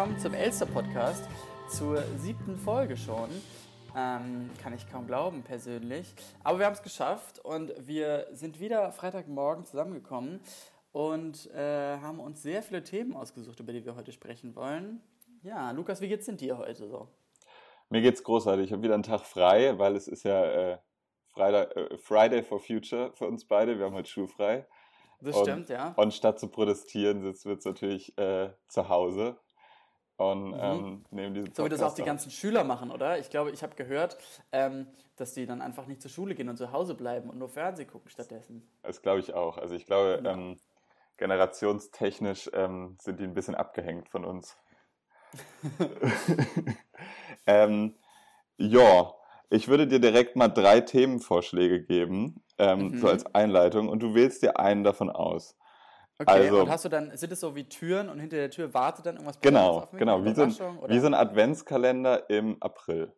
willkommen zum Elster Podcast, zur siebten Folge schon. Ähm, kann ich kaum glauben, persönlich. Aber wir haben es geschafft und wir sind wieder Freitagmorgen zusammengekommen und äh, haben uns sehr viele Themen ausgesucht, über die wir heute sprechen wollen. Ja, Lukas, wie geht's denn dir heute so? Mir geht's großartig. Ich habe wieder einen Tag frei, weil es ist ja äh, Friday, äh, Friday for Future für uns beide. Wir haben heute schulfrei. Das und, stimmt, ja. Und statt zu protestieren, sitzen wir jetzt natürlich äh, zu Hause und Mhm. ähm, nehmen diesen So wie das auch die ganzen Schüler machen, oder? Ich glaube, ich habe gehört, ähm, dass die dann einfach nicht zur Schule gehen und zu Hause bleiben und nur Fernsehen gucken stattdessen. Das glaube ich auch. Also ich glaube, Ja. ähm, generationstechnisch ähm, sind die ein bisschen abgehängt von uns. ähm, ja, ich würde dir direkt mal drei Themenvorschläge geben, ähm, Mhm. so als Einleitung, und du wählst dir einen davon aus. Okay, Also- und hast du dann, sind es so wie Türen und hinter der Tür wartet dann irgendwas Genau, Besonderes auf mich? genau, wie so, ein, wie so ein Adventskalender im April.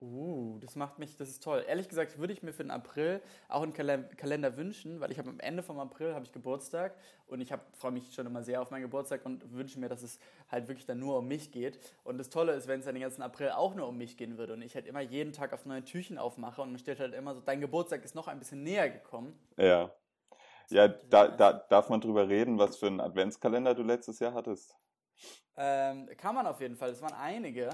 Uh, das macht mich, das ist toll. Ehrlich gesagt würde ich mir für den April auch einen Kale- Kalender wünschen, weil ich habe am Ende vom April habe ich Geburtstag und ich freue mich schon immer sehr auf meinen Geburtstag und wünsche mir, dass es halt wirklich dann nur um mich geht. Und das Tolle ist, wenn es dann den ganzen April auch nur um mich gehen würde und ich halt immer jeden Tag auf neue Türchen aufmache und dann steht halt immer so, dein Geburtstag ist noch ein bisschen näher gekommen. Ja. Ja, da, da darf man drüber reden, was für einen Adventskalender du letztes Jahr hattest. Ähm, kann man auf jeden Fall, das waren einige.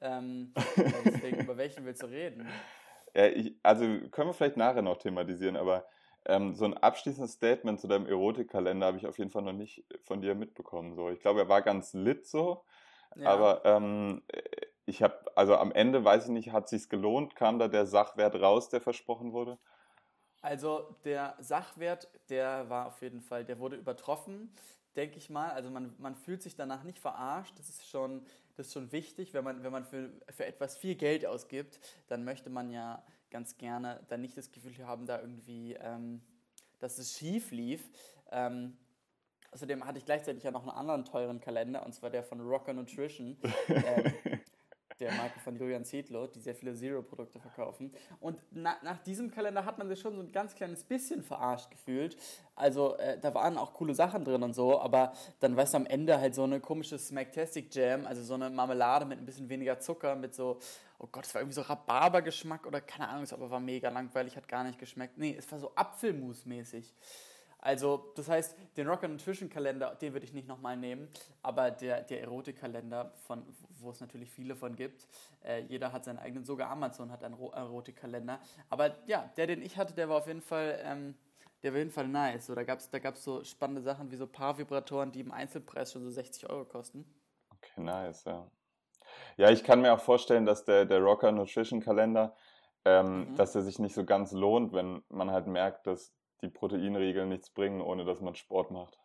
Ähm, deswegen, über welchen willst du reden? Ja, ich, also können wir vielleicht nachher noch thematisieren, aber ähm, so ein abschließendes Statement zu deinem Erotikkalender habe ich auf jeden Fall noch nicht von dir mitbekommen. So, ich glaube, er war ganz lit so, Ja. aber ähm, ich habe, also am Ende weiß ich nicht, hat sich's gelohnt? Kam da der Sachwert raus, der versprochen wurde? Also der Sachwert, der war auf jeden Fall, der wurde übertroffen, denke ich mal. Also man, man fühlt sich danach nicht verarscht. Das ist schon, das ist schon wichtig, wenn man, wenn man für, für etwas viel Geld ausgibt, dann möchte man ja ganz gerne dann nicht das Gefühl haben, da irgendwie, ähm, dass es schief lief. Ähm, außerdem hatte ich gleichzeitig ja noch einen anderen teuren Kalender, und zwar der von Rocker Nutrition. ähm, der Marke von Julian Zietlow, die sehr viele Zero-Produkte verkaufen. Und na, nach diesem Kalender hat man sich schon so ein ganz kleines bisschen verarscht gefühlt. Also äh, da waren auch coole Sachen drin und so, aber dann weißt du am Ende halt so eine komische Smacktastic Jam, also so eine Marmelade mit ein bisschen weniger Zucker, mit so, oh Gott, es war irgendwie so Rhabarbergeschmack oder keine Ahnung, es aber war mega langweilig, hat gar nicht geschmeckt. Nee, es war so Apfelmus-mäßig. Also, das heißt, den Rocker Nutrition Kalender, den würde ich nicht nochmal nehmen, aber der, der Erotikkalender, von, wo es natürlich viele von gibt, äh, jeder hat seinen eigenen, sogar Amazon hat einen Ro- Erotikkalender. Aber ja, der, den ich hatte, der war auf jeden Fall, ähm, der war auf jeden Fall nice. So, da gab es da gab's so spannende Sachen wie so Paarvibratoren, die im Einzelpreis schon so 60 Euro kosten. Okay, nice, ja. Ja, ich kann mir auch vorstellen, dass der, der Rocker Nutrition Kalender, ähm, Mhm. dass der sich nicht so ganz lohnt, wenn man halt merkt, dass die Proteinriegel nichts bringen, ohne dass man Sport macht.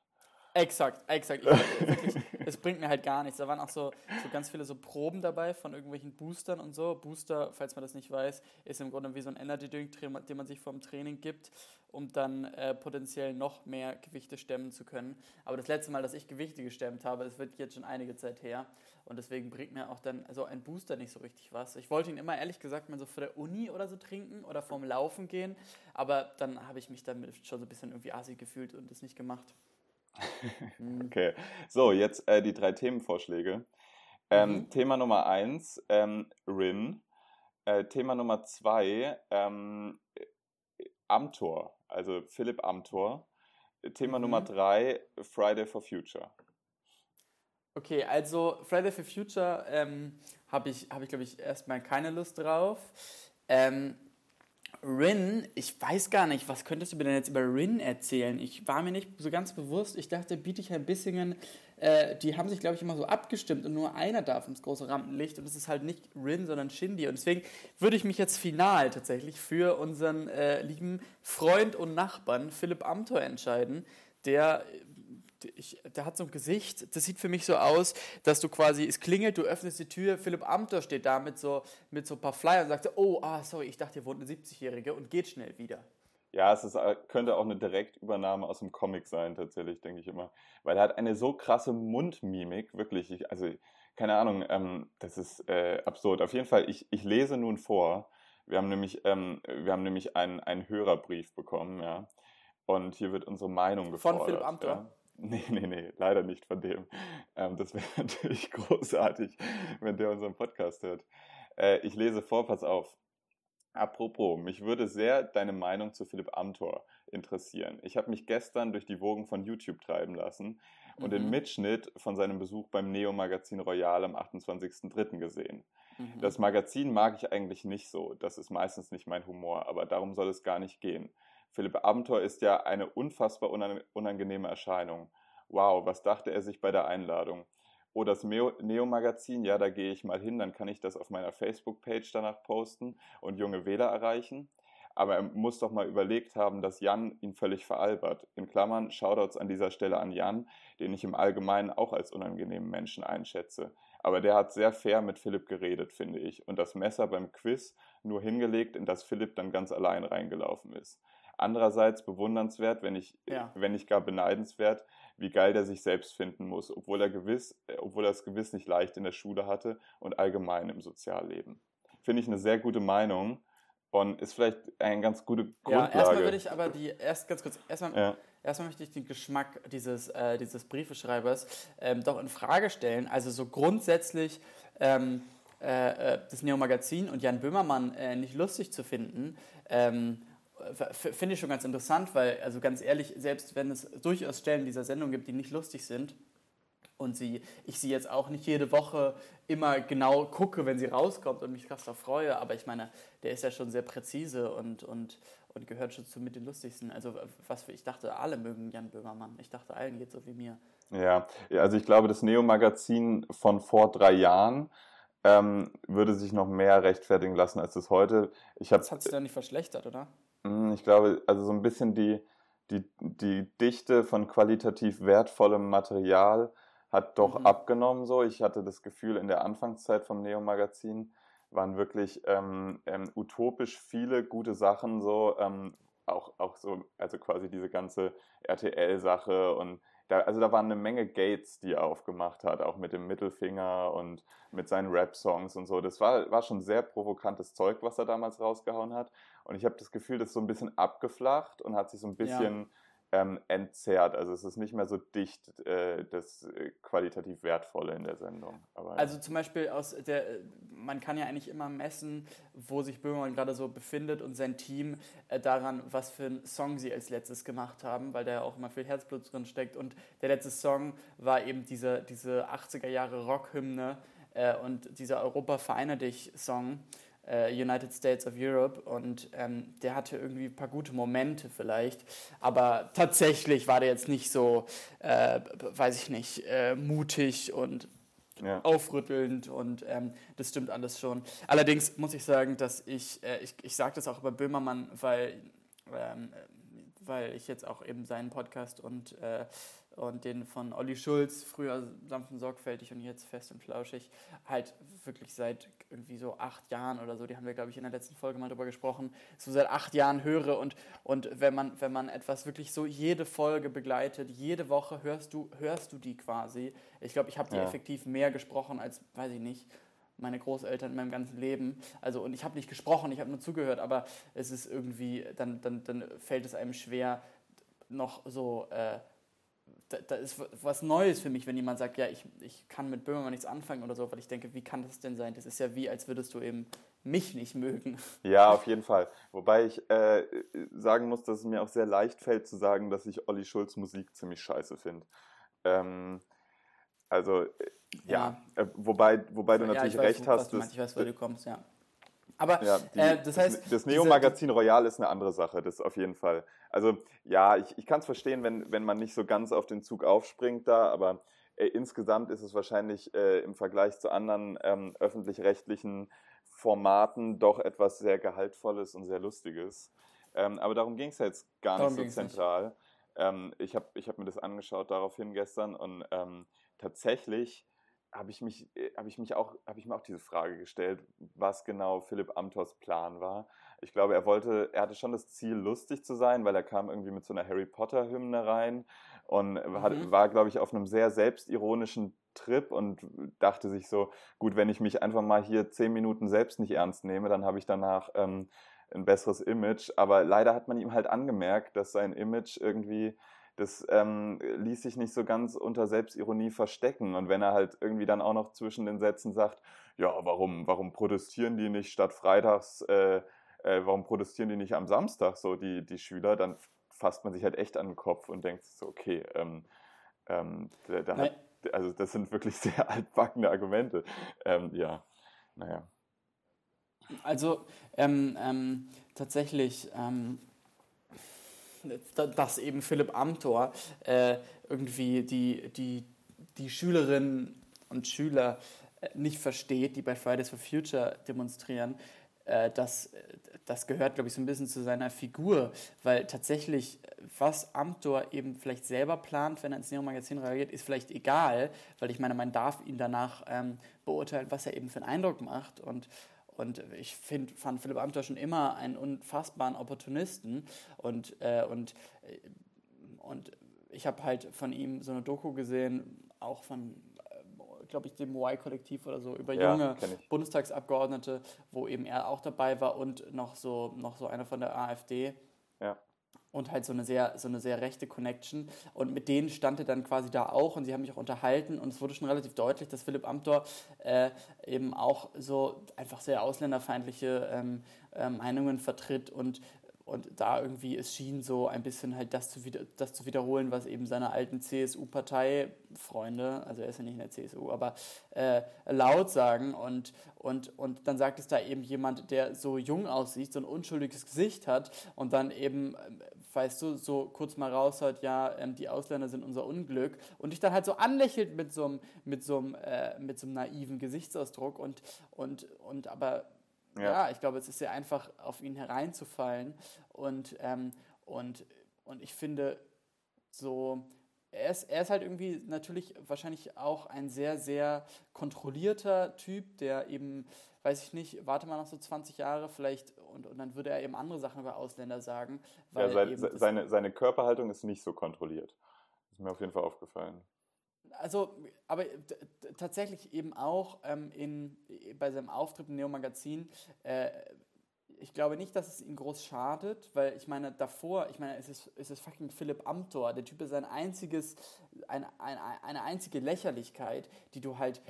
Exakt, exakt. Ich, wirklich, es bringt mir halt gar nichts. Da waren auch so, so ganz viele so Proben dabei von irgendwelchen Boostern und so. Booster, falls man das nicht weiß, ist im Grunde wie so ein Energy Drink, den man sich vom Training gibt, um dann äh, potenziell noch mehr Gewichte stemmen zu können. Aber das letzte Mal, dass ich Gewichte gestemmt habe, das wird jetzt schon einige Zeit her. Und deswegen bringt mir auch dann so ein Booster nicht so richtig was. Ich wollte ihn immer ehrlich gesagt mal so vor der Uni oder so trinken oder vorm Laufen gehen. Aber dann habe ich mich damit schon so ein bisschen irgendwie assi gefühlt und das nicht gemacht. Mhm. Okay, so, jetzt äh, die drei Themenvorschläge. Ähm, Mhm. Thema Nummer eins, ähm, Rin. Äh, Thema Nummer zwei, ähm, Amtor, also Philipp Amthor. Thema Mhm. Nummer drei, Friday for Future. Okay, also Friday for Future ähm, habe ich, hab ich glaube ich, erstmal keine Lust drauf. Ähm, Rin, ich weiß gar nicht, was könntest du mir denn jetzt über Rin erzählen? Ich war mir nicht so ganz bewusst. Ich dachte, Bietigheim Bissingen, äh, die haben sich, glaube ich, immer so abgestimmt und nur einer darf ins große Rampenlicht und es ist halt nicht Rin, sondern Shindy. Und deswegen würde ich mich jetzt final tatsächlich für unseren äh, lieben Freund und Nachbarn Philipp Amthor entscheiden, der ich, der hat so ein Gesicht, das sieht für mich so aus, dass du quasi, es klingelt, du öffnest die Tür, Philipp Amthor steht da mit so, mit so ein paar Flyern und sagt, oh, ah, sorry, ich dachte, hier wohnt eine 70-Jährige und geht schnell wieder. Ja, es ist, äh, könnte auch eine Direktübernahme aus dem Comic sein, tatsächlich, denke ich immer. Weil er hat eine so krasse Mundmimik, wirklich. Ich, also, keine Ahnung, ähm, das ist äh, absurd. Auf jeden Fall, ich, ich lese nun vor. Wir haben nämlich, ähm, wir haben nämlich einen, einen Hörerbrief bekommen, ja. Und hier wird unsere Meinung gefordert. Philipp Amthor? Ja. Nee, nee, nee, leider nicht von dem. Ähm, das wäre natürlich großartig, wenn der unseren Podcast hört. Äh, ich lese vor, pass auf. Apropos, mich würde sehr deine Meinung zu Philipp Amthor interessieren. Ich habe mich gestern durch die Wogen von YouTube treiben lassen und mhm. den Mitschnitt von seinem Besuch beim Neo-Magazin Royal am 28.03. gesehen. Mhm. Das Magazin mag ich eigentlich nicht so, das ist meistens nicht mein Humor, aber darum soll es gar nicht gehen. Philipp Amthor ist ja eine unfassbar unangenehme Erscheinung. Wow, was dachte er sich bei der Einladung? Oh, das Neo-Magazin, ja, da gehe ich mal hin, dann kann ich das auf meiner Facebook-Page danach posten und junge Wähler erreichen. Aber er muss doch mal überlegt haben, dass Jan ihn völlig veralbert. In Klammern, Shoutouts an dieser Stelle an Jan, den ich im Allgemeinen auch als unangenehmen Menschen einschätze. Aber der hat sehr fair mit Philipp geredet, finde ich, und das Messer beim Quiz nur hingelegt, in das Philipp dann ganz allein reingelaufen ist. Andererseits bewundernswert, wenn nicht, ja. wenn nicht gar beneidenswert, wie geil der sich selbst finden muss, obwohl er gewiss, äh, obwohl er es gewiss nicht leicht in der Schule hatte und allgemein im Sozialleben. Finde ich eine sehr gute Meinung und ist vielleicht eine ganz gute Grundlage. Ja, erstmal würde ich aber die, erst ganz kurz, erstmal, ja. erstmal möchte ich den Geschmack dieses, äh, dieses Briefeschreibers ähm, doch in Frage stellen. Also so grundsätzlich ähm, äh, äh das Neo-Magazin und Jan Böhmermann äh, nicht lustig zu finden, ähm, finde ich schon ganz interessant, weil, also ganz ehrlich, selbst wenn es durchaus Stellen dieser Sendung gibt, die nicht lustig sind, und sie, ich sie jetzt auch nicht jede Woche immer genau gucke, wenn sie rauskommt und mich krass da freue, aber ich meine, der ist ja schon sehr präzise und, und, und gehört schon zu mit den lustigsten. Also was ich dachte, alle mögen Jan Böhmermann. Ich dachte, allen geht so wie mir. Ja, also ich glaube, das Neo-Magazin von vor drei Jahren ähm, würde sich noch mehr rechtfertigen lassen als das heute. Ich hab, das hat sich dann nicht verschlechtert, oder? Hm, ich glaube, also so ein bisschen die, die, die Dichte von qualitativ wertvollem Material hat doch mhm. abgenommen so. Ich hatte das Gefühl, in der Anfangszeit vom Neo-Magazin waren wirklich ähm, ähm, utopisch viele gute Sachen so, ähm, auch, auch so, also quasi diese ganze RTL-Sache und da, also da waren eine Menge Gates, die er aufgemacht hat, auch mit dem Mittelfinger und mit seinen Rap-Songs und so. Das war, war schon sehr provokantes Zeug, was er damals rausgehauen hat. Und ich habe das Gefühl, das ist so ein bisschen abgeflacht und hat sich so ein bisschen ja ähm, entzerrt. Also es ist nicht mehr so dicht äh, das äh, qualitativ Wertvolle in der Sendung. Aber, also zum Beispiel aus der, man kann ja eigentlich immer messen, wo sich Böhmermann gerade so befindet und sein Team äh, daran, was für einen Song sie als letztes gemacht haben, weil da ja auch immer viel Herzblut drin steckt. Und der letzte Song war eben diese, diese 80er Jahre Rockhymne äh, und dieser Europa vereine dich Song äh, United States of Europe und ähm, der hatte irgendwie ein paar gute Momente vielleicht, aber tatsächlich war der jetzt nicht so, äh, weiß ich nicht, äh, mutig und ja. aufrüttelnd und ähm, das stimmt alles schon. Allerdings muss ich sagen, dass ich, äh, ich, ich sage das auch über Böhmermann, weil, ähm, weil ich jetzt auch eben seinen Podcast und äh, und den von Olli Schulz, früher sanft und sorgfältig und jetzt fest und flauschig, halt wirklich seit irgendwie so acht Jahren oder so, die haben wir, glaube ich, in der letzten Folge mal drüber gesprochen, so seit acht Jahren höre und, und wenn, man, wenn man etwas wirklich so jede Folge begleitet, jede Woche hörst du, hörst du die quasi. Ich glaube, ich habe die ja. effektiv mehr gesprochen als, weiß ich nicht, meine Großeltern in meinem ganzen Leben. Also, und ich habe nicht gesprochen, ich habe nur zugehört, aber es ist irgendwie, dann, dann, dann fällt es einem schwer, noch so äh, da, da, ist was Neues für mich, wenn jemand sagt, ja, ich, ich kann mit Böhmermann nichts anfangen oder so, weil ich denke, wie kann das denn sein? Das ist ja wie, als würdest du eben mich nicht mögen. Ja, auf jeden Fall. Wobei ich äh, sagen muss, dass es mir auch sehr leicht fällt zu sagen, dass ich Olli Schulz Musik ziemlich scheiße finde. Ähm, also, äh, ja, ja. Äh, wobei, wobei du ja, natürlich weiß, recht hast. Du ich weiß, wo du kommst, ja. Aber ja, die, äh, das heißt. Das, das Neo-Magazin Royal ist eine andere Sache, das auf jeden Fall. Also ja, ich, ich kann es verstehen, wenn, wenn man nicht so ganz auf den Zug aufspringt da, aber äh, insgesamt ist es wahrscheinlich äh, im Vergleich zu anderen ähm, öffentlich-rechtlichen Formaten doch etwas sehr Gehaltvolles und sehr Lustiges. Ähm, aber darum ging es ja jetzt gar darum nicht so zentral. Ähm, ich habe ich hab mir das angeschaut daraufhin gestern und ähm, tatsächlich habe ich mich, äh, habe ich mich auch, habe ich mir auch diese Frage gestellt, was genau Philipp Amthors Plan war. Ich glaube, er wollte, er hatte schon das Ziel, lustig zu sein, weil er kam irgendwie mit so einer Harry Potter Hymne rein und mhm. war, glaube ich, auf einem sehr selbstironischen Trip und dachte sich so, gut, wenn ich mich einfach mal hier zehn Minuten selbst nicht ernst nehme, dann habe ich danach ähm, ein besseres Image. Aber leider hat man ihm halt angemerkt, dass sein Image irgendwie das ähm, ließ sich nicht so ganz unter Selbstironie verstecken. Und wenn er halt irgendwie dann auch noch zwischen den Sätzen sagt, ja, warum, warum protestieren die nicht statt freitags, äh, äh, warum protestieren die nicht am Samstag, so die, die Schüler, dann fasst man sich halt echt an den Kopf und denkt so, okay, ähm, ähm, da, da hat, also das sind wirklich sehr altbackene Argumente. Ähm, ja, naja. Also ähm, ähm, tatsächlich, ähm, dass eben Philipp Amthor äh, irgendwie die, die, die Schülerinnen und Schüler äh, nicht versteht, die bei Fridays for Future demonstrieren, äh, das, das gehört, glaube ich, so ein bisschen zu seiner Figur, weil tatsächlich, was Amthor eben vielleicht selber plant, wenn er ins Neo-Magazin reagiert, ist vielleicht egal, weil ich meine, man darf ihn danach ähm, beurteilen, was er eben für einen Eindruck macht und und ich find, fand Philipp Amthor schon immer einen unfassbaren Opportunisten. Und, äh, und, äh, und ich habe halt von ihm so eine Doku gesehen, auch von glaube ich, dem Y-Kollektiv oder so, über ja, junge Bundestagsabgeordnete, wo eben er auch dabei war und noch so, noch so einer von der AfD. Ja. Und halt so eine sehr, so eine sehr rechte Connection. Und mit denen stand er dann quasi da auch und sie haben mich auch unterhalten. Und es wurde schon relativ deutlich, dass Philipp Amthor äh, eben auch so einfach sehr ausländerfeindliche ähm, äh, Meinungen vertritt und und da irgendwie, es schien so ein bisschen halt das zu, wieder, das zu wiederholen, was eben seine alten CSU-Parteifreunde, also er ist ja nicht in der CSU, aber äh, laut sagen. Und, und, und dann sagt es da eben jemand, der so jung aussieht, so ein unschuldiges Gesicht hat und dann eben, weißt du, so kurz mal raus hat, ja, ähm, die Ausländer sind unser Unglück. Und dich dann halt so anlächelt mit so einem, mit so einem, äh, mit so einem naiven Gesichtsausdruck und, und, und aber ja. ja. ich glaube, es ist sehr einfach, auf ihn hereinzufallen. Und, ähm, und, und ich finde, so, er ist, er ist halt irgendwie natürlich wahrscheinlich auch ein sehr, sehr kontrollierter Typ, der eben, weiß ich nicht, warte mal noch so 20 Jahre vielleicht und, und dann würde er eben andere Sachen über Ausländer sagen. ja, sein, seine, seine Körperhaltung ist nicht so kontrolliert. Das ist mir auf jeden Fall aufgefallen also, aber tatsächlich eben auch ähm, in, bei seinem Auftritt im Neo-Magazin, äh, ich glaube nicht, dass es ihm groß schadet, weil ich meine, davor, ich meine, es ist, es ist fucking Philipp Amthor. Der Typ ist ein einziges, ein, ein, eine einzige Lächerlichkeit, die du halt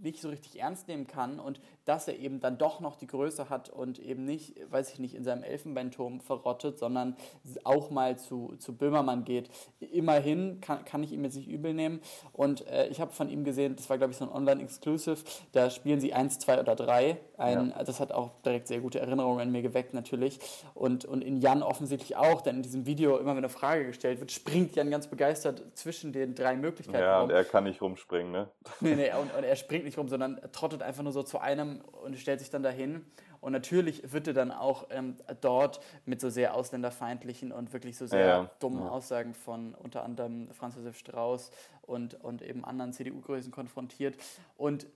nicht so richtig ernst nehmen kann und dass er eben dann doch noch die Größe hat und eben nicht, weiß ich nicht, in seinem Elfenbeinturm verrottet, sondern auch mal zu, zu Böhmermann geht. Immerhin kann, kann ich ihm jetzt nicht übel nehmen und äh, ich habe von ihm gesehen, das war glaube ich so ein Online-Exclusive, da spielen sie 1, 2 oder 3. Ein, ja. Das hat auch direkt sehr gute Erinnerungen in mir geweckt natürlich und, und in Jan offensichtlich auch, denn in diesem Video immer wenn eine Frage gestellt wird, springt Jan ganz begeistert zwischen den drei Möglichkeiten Ja, rum. und er kann nicht rumspringen, ne? Nee, nee, und, und er springt nicht rum, sondern trottet einfach nur so zu einem und stellt sich dann dahin. Und natürlich wird er dann auch ähm, dort mit so sehr ausländerfeindlichen und wirklich so sehr ja, dummen ja. Aussagen von unter anderem Franz Josef Strauß und, und eben anderen CDU-Größen konfrontiert. Und,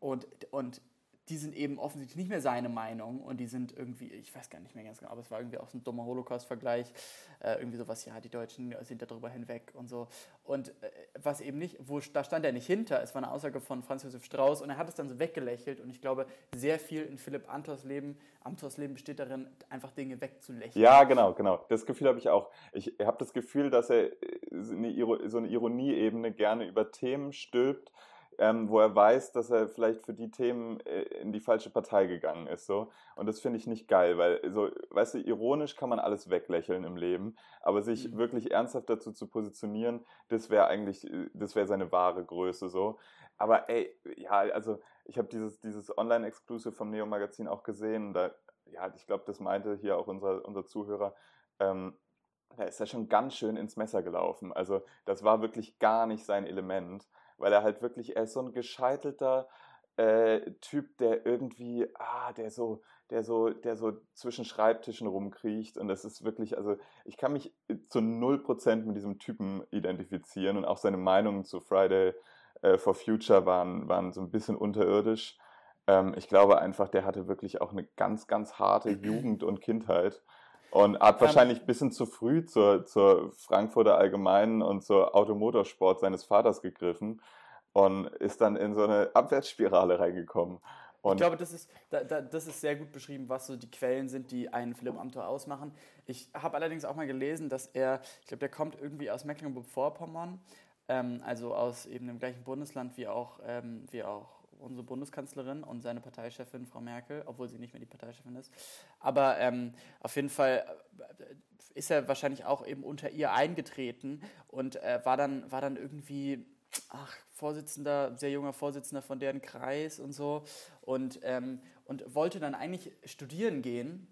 und, und die sind eben offensichtlich nicht mehr seine Meinung und die sind irgendwie, ich weiß gar nicht mehr ganz genau, aber es war irgendwie auch so ein dummer Holocaust-Vergleich, äh, irgendwie sowas, ja, die Deutschen sind darüber hinweg und so. Und äh, was eben nicht, wo, da stand er nicht hinter, es war eine Aussage von Franz Josef Strauß und er hat es dann so weggelächelt und ich glaube, sehr viel in Philipp Amthors Leben, Amthors Leben besteht darin, einfach Dinge wegzulächeln. Ja, genau, genau. Das Gefühl habe ich auch. Ich habe das Gefühl, dass er äh, so eine Ironieebene gerne über Themen stülpt, ähm, wo er weiß, dass er vielleicht für die Themen äh, in die falsche Partei gegangen ist. So. Und das finde ich nicht geil, weil, so, weißt du, ironisch kann man alles weglächeln im Leben, aber sich mhm. wirklich ernsthaft dazu zu positionieren, das wäre eigentlich, äh, das wäre seine wahre Größe so. Aber ey, ja, also ich habe dieses, dieses Online-Exclusive vom Neo-Magazin auch gesehen. Da, ja, ich glaube, das meinte hier auch unser, unser Zuhörer. Ähm, da ist er schon ganz schön ins Messer gelaufen. Also das war wirklich gar nicht sein Element weil er halt wirklich, er ist so ein gescheitelter äh, Typ, der irgendwie, ah, der so, der so, der so zwischen Schreibtischen rumkriecht. Und das ist wirklich, also ich kann mich zu null Prozent mit diesem Typen identifizieren. Und auch seine Meinungen zu Friday äh, for Future waren, waren so ein bisschen unterirdisch. Ähm, ich glaube einfach, der hatte wirklich auch eine ganz, ganz harte Jugend und Kindheit und hat wahrscheinlich ein bisschen zu früh zur, zur Frankfurter Allgemeinen und zur Automotorsport seines Vaters gegriffen und ist dann in so eine Abwärtsspirale reingekommen. Und ich glaube, das ist, da, da, das ist sehr gut beschrieben, was so die Quellen sind, die einen Philipp Amthor ausmachen. Ich habe allerdings auch mal gelesen, dass er, ich glaube, der kommt irgendwie aus Mecklenburg-Vorpommern, ähm, also aus eben dem gleichen Bundesland wie auch, ähm, wie auch unsere Bundeskanzlerin und seine Parteichefin, Frau Merkel, obwohl sie nicht mehr die Parteichefin ist. Aber ähm, auf jeden Fall äh, ist er wahrscheinlich auch eben unter ihr eingetreten und äh, war, dann, war dann irgendwie ach, Vorsitzender, sehr junger Vorsitzender von deren Kreis und so und, ähm, und wollte dann eigentlich studieren gehen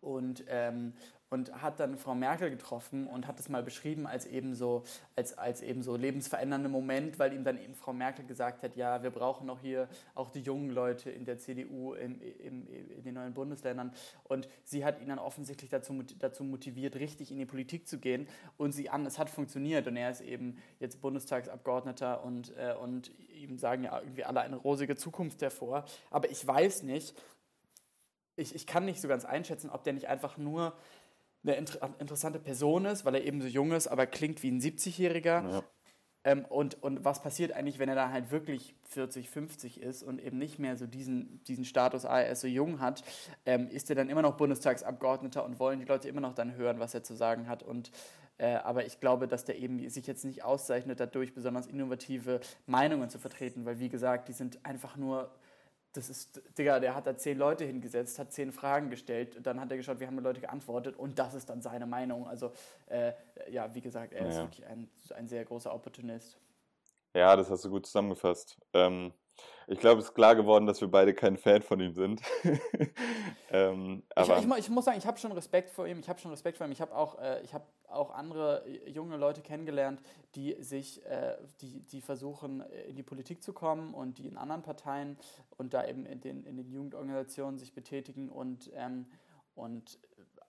und, ähm, und hat dann Frau Merkel getroffen und hat es mal beschrieben als eben so, als, als eben so lebensverändernden Moment, weil ihm dann eben Frau Merkel gesagt hat, ja, wir brauchen noch hier auch die jungen Leute in der CDU im, im, in den neuen Bundesländern. Und sie hat ihn dann offensichtlich dazu, dazu motiviert, richtig in die Politik zu gehen. Und sie an, es hat funktioniert. Und er ist eben jetzt Bundestagsabgeordneter und, äh, und ihm sagen ja irgendwie alle eine rosige Zukunft hervor. Aber ich weiß nicht, ich, ich kann nicht so ganz einschätzen, ob der nicht einfach nur eine inter interessante Person ist, weil er eben so jung ist, aber klingt wie ein 70-Jähriger. Ja. Ähm, und, und was passiert eigentlich, wenn er da halt wirklich 40, 50 ist und eben nicht mehr so diesen, diesen Status, ah, er ist so jung hat, ähm, ist er dann immer noch Bundestagsabgeordneter und wollen die Leute immer noch dann hören, was er zu sagen hat. Und, äh, aber ich glaube, dass der eben sich jetzt nicht auszeichnet, dadurch besonders innovative Meinungen zu vertreten, weil wie gesagt, die sind einfach nur das ist, Digga, der hat da zehn Leute hingesetzt, hat zehn Fragen gestellt, und dann hat er geschaut, wie haben die Leute geantwortet und das ist dann seine Meinung. Also, äh, ja, wie gesagt, er ja. ist wirklich ein, ein sehr großer Opportunist. Ja, das hast du gut zusammengefasst. Ähm, ich glaube, es ist klar geworden, dass wir beide kein Fan von ihm sind. ähm, aber ich, ich, ich, muss sagen, ich habe schon Respekt vor ihm. Ich habe schon Respekt vor ihm. Ich habe auch, äh, ich auch andere junge Leute kennengelernt, die sich, äh, die, die versuchen, in die Politik zu kommen und die in anderen Parteien und da eben in den, in den Jugendorganisationen sich betätigen und, ähm, und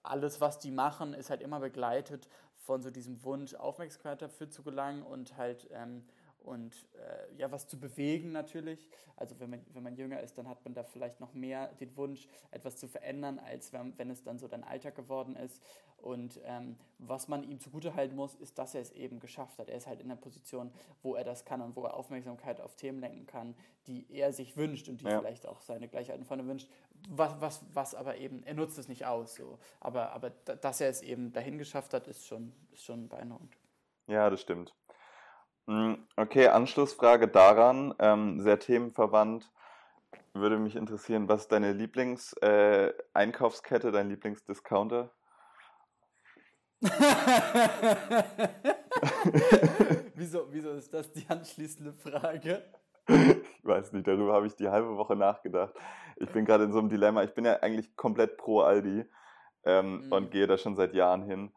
alles, was die machen, ist halt immer begleitet von so diesem Wunsch, Aufmerksamkeit dafür zu gelangen und halt ähm, und äh, ja, was zu bewegen natürlich. Also wenn man, wenn man jünger ist, dann hat man da vielleicht noch mehr den Wunsch, etwas zu verändern, als wenn, wenn es dann so dein Alltag geworden ist. Und ähm, was man ihm zugutehalten muss, ist, dass er es eben geschafft hat. Er ist halt in der Position, wo er das kann und wo er Aufmerksamkeit auf Themen lenken kann, die er sich wünscht und die ja. vielleicht auch seine Gleichalten von wünscht. Was, was, was aber eben, er nutzt es nicht aus. So. Aber, aber dass er es eben dahin geschafft hat, ist schon, ist schon beeindruckend. Ja, das stimmt. Hm, okay, Anschlussfrage daran, ähm, sehr themenverwandt. Würde mich interessieren, was ist deine Lieblingseinkaufskette, äh, dein Lieblingsdiscounter? wieso, wieso ist das die anschließende Frage? Ich weiß nicht, darüber habe ich die halbe Woche nachgedacht. Ich bin gerade in so einem Dilemma. Ich bin ja eigentlich komplett pro Aldi ähm, mhm. und gehe da schon seit Jahren hin.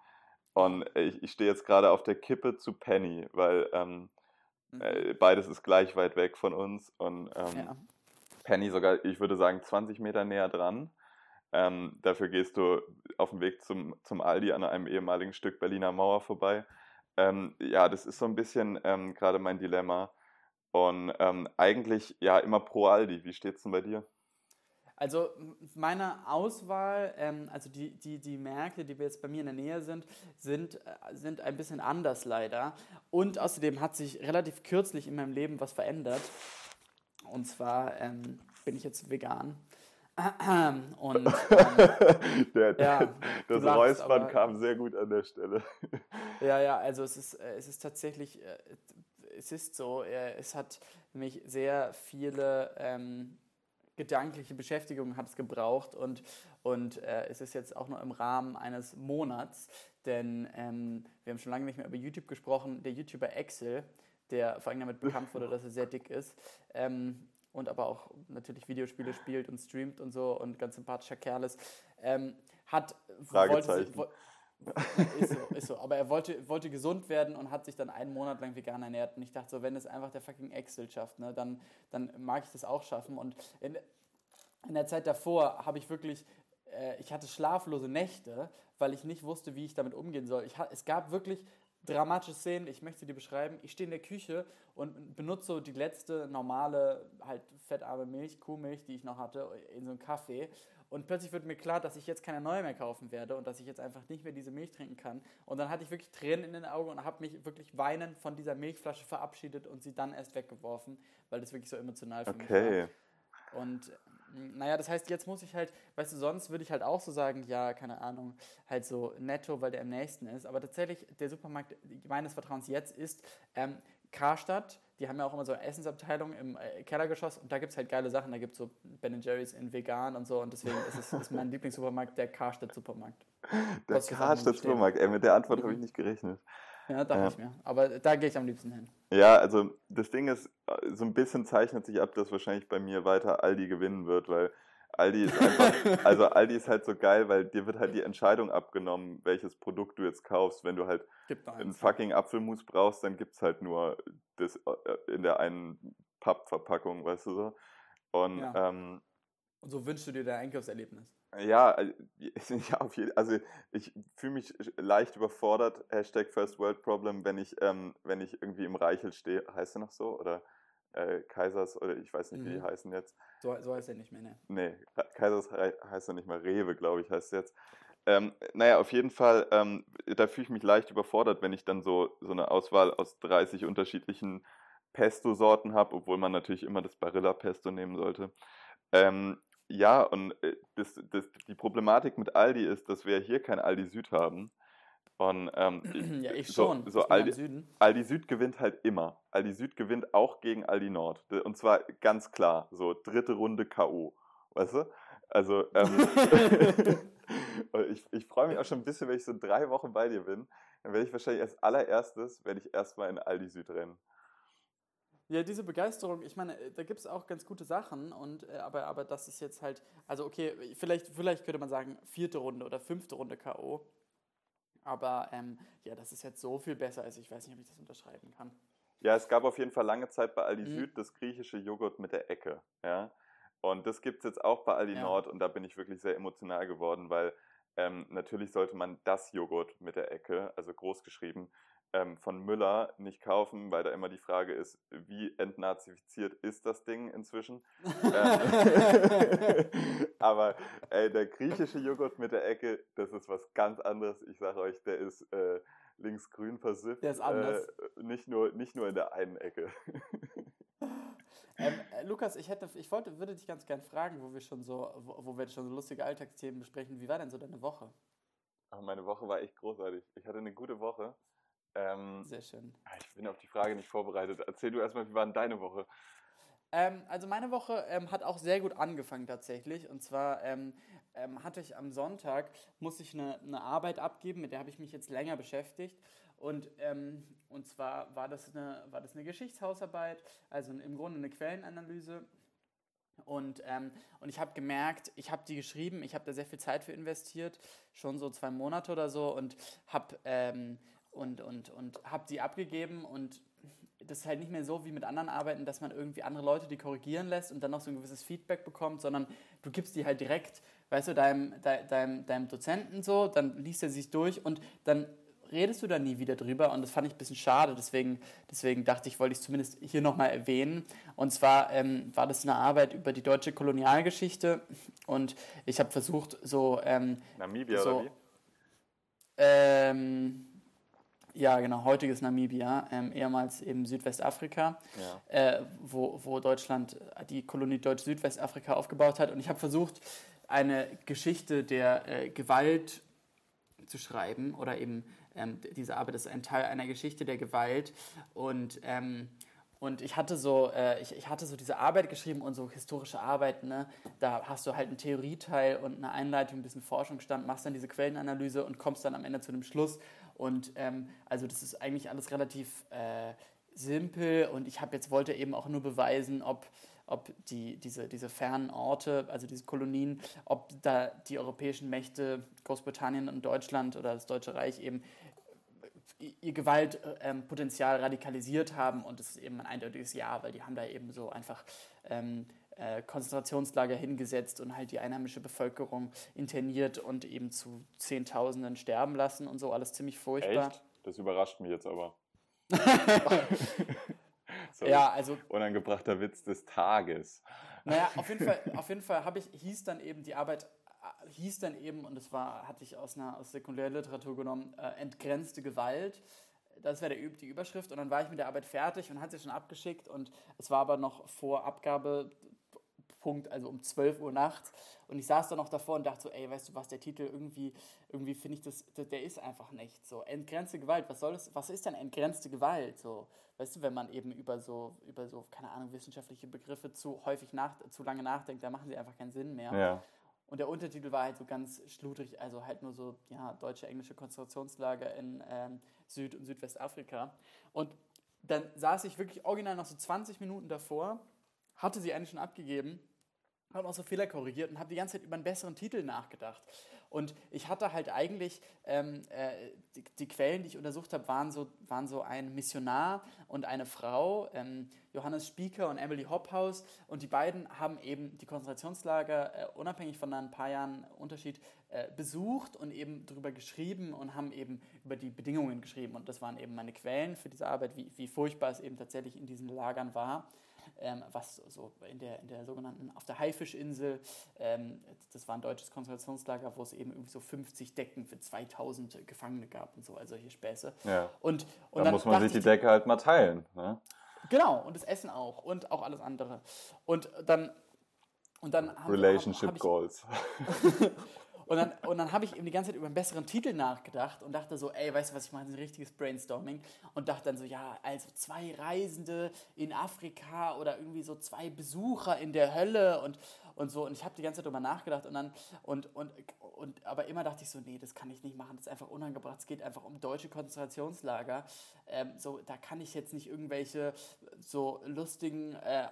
Und ich, ich stehe jetzt gerade auf der Kippe zu Penny, weil ähm, mhm. äh, beides ist gleich weit weg von uns. Und ähm, ja. Penny sogar, ich würde sagen, 20 Meter näher dran. Ähm, dafür gehst du auf dem Weg zum, zum Aldi an einem ehemaligen Stück Berliner Mauer vorbei. Ähm, ja, das ist so ein bisschen ähm, gerade mein Dilemma. Und ähm, eigentlich ja immer pro Aldi. Wie steht es denn bei dir? Also meine Auswahl, ähm, also die, die, die Märkte, die wir jetzt bei mir in der Nähe sind, sind, äh, sind ein bisschen anders leider. Und außerdem hat sich relativ kürzlich in meinem Leben was verändert. Und zwar ähm, bin ich jetzt vegan. Und, ähm, der, ja, das Räuspern aber, kam sehr gut an der Stelle. Ja, ja, also es ist, äh, es ist tatsächlich, äh, es ist so, es hat mich sehr viele ähm, gedankliche Beschäftigung hat es gebraucht und, und äh, es ist jetzt auch nur im Rahmen eines Monats, denn ähm, wir haben schon lange nicht mehr über YouTube gesprochen. Der YouTuber Excel, der vor allem damit bekannt wurde, dass er sehr dick ist ähm, und aber auch natürlich Videospiele spielt und streamt und so und ganz sympathischer Kerl ist, ähm, hat Fragezeichen. Wollte, ist so, ist so. Aber er wollte, wollte gesund werden und hat sich dann einen Monat lang vegan ernährt. Und ich dachte so, wenn es einfach der fucking Excel schafft, ne, dann, dann mag ich das auch schaffen. Und in, in der Zeit davor habe ich wirklich, äh, ich hatte schlaflose Nächte, weil ich nicht wusste, wie ich damit umgehen soll. Ich, es gab wirklich dramatische Szenen, ich möchte die beschreiben. Ich stehe in der Küche und benutze so die letzte normale, halt fettarme Milch, Kuhmilch, die ich noch hatte, in so einem Kaffee. Und plötzlich wird mir klar, dass ich jetzt keine neue mehr kaufen werde und dass ich jetzt einfach nicht mehr diese Milch trinken kann. Und dann hatte ich wirklich Tränen in den Augen und habe mich wirklich weinend von dieser Milchflasche verabschiedet und sie dann erst weggeworfen, weil das wirklich so emotional für okay. mich war. Und naja, das heißt, jetzt muss ich halt, weißt du, sonst würde ich halt auch so sagen, ja, keine Ahnung, halt so netto, weil der am nächsten ist. Aber tatsächlich, der Supermarkt meines Vertrauens jetzt ist ähm, Karstadt. Die haben ja auch immer so eine Essensabteilung im äh, Kellergeschoss und da gibt es halt geile Sachen. Da gibt es so Ben Jerry's in vegan und so und deswegen ist es ist mein Lieblingssupermarkt der Karstadt-Supermarkt. Der Karstadt-Supermarkt, ey, mit der Antwort mhm. habe ich nicht gerechnet. Ja, dachte ja. ich mir. Aber da gehe ich am liebsten hin. Ja, also das Ding ist, so ein bisschen zeichnet sich ab, dass wahrscheinlich bei mir weiter Aldi gewinnen wird, weil Aldi ist einfach, also Aldi ist halt so geil, weil dir wird halt die Entscheidung abgenommen, welches Produkt du jetzt kaufst. Wenn du halt einen fucking Apfelmus brauchst, dann gibt es halt nur das äh, in der einen Pappverpackung, weißt du so. Und, ja. ähm, Und so wünschst du dir dein Einkaufserlebnis. Ja, äh, ja auf jeden, also ich fühle mich leicht überfordert, Hashtag First World Problem, wenn ich, ähm, wenn ich irgendwie im Reichel stehe, heißt er noch so? Oder äh, Kaisers, oder ich weiß nicht, mhm. wie die mhm. heißen jetzt. So, so heißt er nicht mehr, ne? Nee, Kaisers heißt er nicht mehr, Rewe, glaube ich, heißt jetzt. Ähm, naja, auf jeden Fall, ähm, da fühle ich mich leicht überfordert, wenn ich dann so, so eine Auswahl aus 30 unterschiedlichen Pesto-Sorten habe, obwohl man natürlich immer das Barilla-Pesto nehmen sollte. Ähm, ja, und äh, das, das, die Problematik mit Aldi ist, dass wir hier kein Aldi Süd haben. Und, ähm, ja, ich so, schon. So Aldi, Aldi Süd gewinnt halt immer. Aldi Süd gewinnt auch gegen Aldi Nord. Und zwar ganz klar, so dritte Runde K.O. Weißt du? Also, ähm, ich, ich freue mich auch schon ein bisschen, wenn ich so drei Wochen bei dir bin. Dann werde ich wahrscheinlich als allererstes, werde ich erstmal in Aldi Süd rennen. Ja, diese Begeisterung, ich meine, da gibt es auch ganz gute Sachen, und, äh, aber, aber das ist jetzt halt, also okay, vielleicht, vielleicht könnte man sagen, vierte Runde oder fünfte Runde K.O. Aber ähm, ja, das ist jetzt so viel besser, als ich weiß nicht, ob ich das unterschreiben kann. Ja, es gab auf jeden Fall lange Zeit bei Aldi mhm. Süd das griechische Joghurt mit der Ecke. Ja? Und das gibt es jetzt auch bei Aldi ja. Nord und da bin ich wirklich sehr emotional geworden, weil ähm, natürlich sollte man das Joghurt mit der Ecke, also groß geschrieben, ähm, von Müller nicht kaufen, weil da immer die Frage ist, wie entnazifiziert ist das Ding inzwischen? Ähm, aber ey, der griechische Joghurt mit der Ecke, das ist was ganz anderes. Ich sage euch, der ist äh, linksgrün versifft. Der ist anders. Äh, nicht, nur, nicht nur in der einen Ecke. Ähm, äh, Lukas, ich hätte, ich wollte, würde dich ganz gern fragen, wo wir schon so, wo, wo wir schon so lustige Alltagsthemen besprechen. Wie war denn so deine Woche? Ach, meine Woche war echt großartig. Ich hatte eine gute Woche. Ähm, Sehr schön. Ich bin auf die Frage nicht vorbereitet. Erzähl du erstmal, wie war denn deine Woche? Ähm, also meine Woche ähm, hat auch sehr gut angefangen tatsächlich. Und zwar ähm, ähm, hatte ich am Sonntag, musste ich eine, eine Arbeit abgeben, mit der habe ich mich jetzt länger beschäftigt. Und, ähm, und zwar war das, eine, war das eine Geschichtshausarbeit, also im Grunde eine Quellenanalyse. Und, ähm, und ich habe gemerkt, ich habe die geschrieben, ich habe da sehr viel Zeit für investiert, schon so zwei Monate oder so und habe und, und, und habe die abgegeben und das ist halt nicht mehr so wie mit anderen Arbeiten, dass man irgendwie andere Leute die korrigieren lässt und dann noch so ein gewisses Feedback bekommt, sondern du gibst die halt direkt, weißt du, deinem, deinem, deinem Dozenten so, dann liest er sich durch und dann redest du da nie wieder drüber und das fand ich ein bisschen schade, deswegen, deswegen dachte ich, wollte ich es zumindest hier nochmal erwähnen. Und zwar ähm, war das eine Arbeit über die deutsche Kolonialgeschichte und ich habe versucht, so... Ähm, Namibia so, oder wie? Ähm, ja, genau, heutiges Namibia, ähm, ehemals eben Südwestafrika, ja. äh, wo, wo Deutschland die Kolonie Deutsch-Südwestafrika aufgebaut hat. Und ich habe versucht, eine Geschichte der äh, Gewalt zu schreiben oder eben ähm, diese Arbeit ist ein Teil einer Geschichte der Gewalt und ähm, und ich hatte so, äh, ich, ich hatte so diese Arbeit geschrieben und so historische Arbeiten, ne? da hast du halt einen Theorieteil und eine Einleitung, ein bisschen Forschungsstand, machst dann diese Quellenanalyse und kommst dann am Ende zu einem Schluss und ähm, also das ist eigentlich alles relativ äh, simpel. Und ich habe jetzt wollte eben auch nur beweisen, ob ob die, diese, diese fernen Orte, also diese Kolonien, ob da die europäischen Mächte, Großbritannien und Deutschland oder das Deutsche Reich eben äh, ihr Gewaltpotenzial ähm, radikalisiert haben. Und das ist eben ein eindeutiges Ja, weil die haben da eben so einfach ähm, äh, Konzentrationslager hingesetzt und halt die einheimische Bevölkerung interniert und eben zu Zehntausenden sterben lassen und so, alles ziemlich furchtbar. Echt? Das überrascht mich jetzt aber. so ja, also. Unangebrachter Witz des Tages. Naja, auf jeden Fall, auf jeden Fall habe ich, hieß dann eben die Arbeit, äh, hieß dann eben, und das war, hatte ich aus einer aus Sekundärliteratur genommen, äh, entgrenzte Gewalt das wäre die Überschrift und dann war ich mit der Arbeit fertig und hat sie schon abgeschickt und es war aber noch vor Abgabe Punkt, also um 12 Uhr nachts. Und ich saß da noch davor und dachte so, ey, weißt du was, der Titel irgendwie, irgendwie finde ich das, der ist einfach nicht so. Entgrenzte Gewalt, was soll das, was ist denn entgrenzte Gewalt? So, weißt du, wenn man eben über so, über so, keine Ahnung, wissenschaftliche Begriffe zu häufig nach, zu lange nachdenkt, da machen sie einfach keinen Sinn mehr. Ja. Und der Untertitel war halt so ganz schludrig, also halt nur so, ja, deutsche, englische Konzentrationslager in ähm, Süd- und Südwestafrika. Und dann saß ich wirklich original noch so 20 Minuten davor, hatte sie eigentlich schon abgegeben, habe auch so Fehler korrigiert und habe die ganze Zeit über einen besseren Titel nachgedacht. Und ich hatte halt eigentlich, ähm, äh, die, die, Quellen, die ich untersucht habe, waren so, waren so ein Missionar und eine Frau, ähm, Johannes Spieker und Emily Hophaus. Und die beiden haben eben die Konzentrationslager, äh, unabhängig von ein paar Jahren Unterschied, äh, besucht und eben darüber geschrieben und haben eben über die Bedingungen geschrieben. Und das waren eben meine Quellen für diese Arbeit, wie, wie furchtbar es eben tatsächlich in diesen Lagern war ähm, was so in der, in der sogenannten, auf der Haifischinsel, ähm, das war ein deutsches Konzentrationslager, wo es eben irgendwie so 50 Decken für 2000 Gefangene gab und so, also solche Späße. Ja. Und, und da dann muss man sich die Decke halt mal teilen. Ne? Genau, und das Essen auch und auch alles andere. Und dann und dann haben, Relationship hab, hab ich, Goals. Und dann, und dann habe ich eben die ganze Zeit über einen besseren Titel nachgedacht und dachte so, ey, weißt du was, ich mache ein richtiges Brainstorming. Und dachte dann so, ja, also zwei Reisende in Afrika oder irgendwie so zwei Besucher in der Hölle und, und so. Und ich habe die ganze Zeit darüber nachgedacht und dann, und, und, und, aber immer dachte ich so, nee, das kann ich nicht machen, das ist einfach unangebracht. Es geht einfach um deutsche Konzentrationslager. Ähm, so, da kann ich jetzt nicht irgendwelche so lustigen, äh,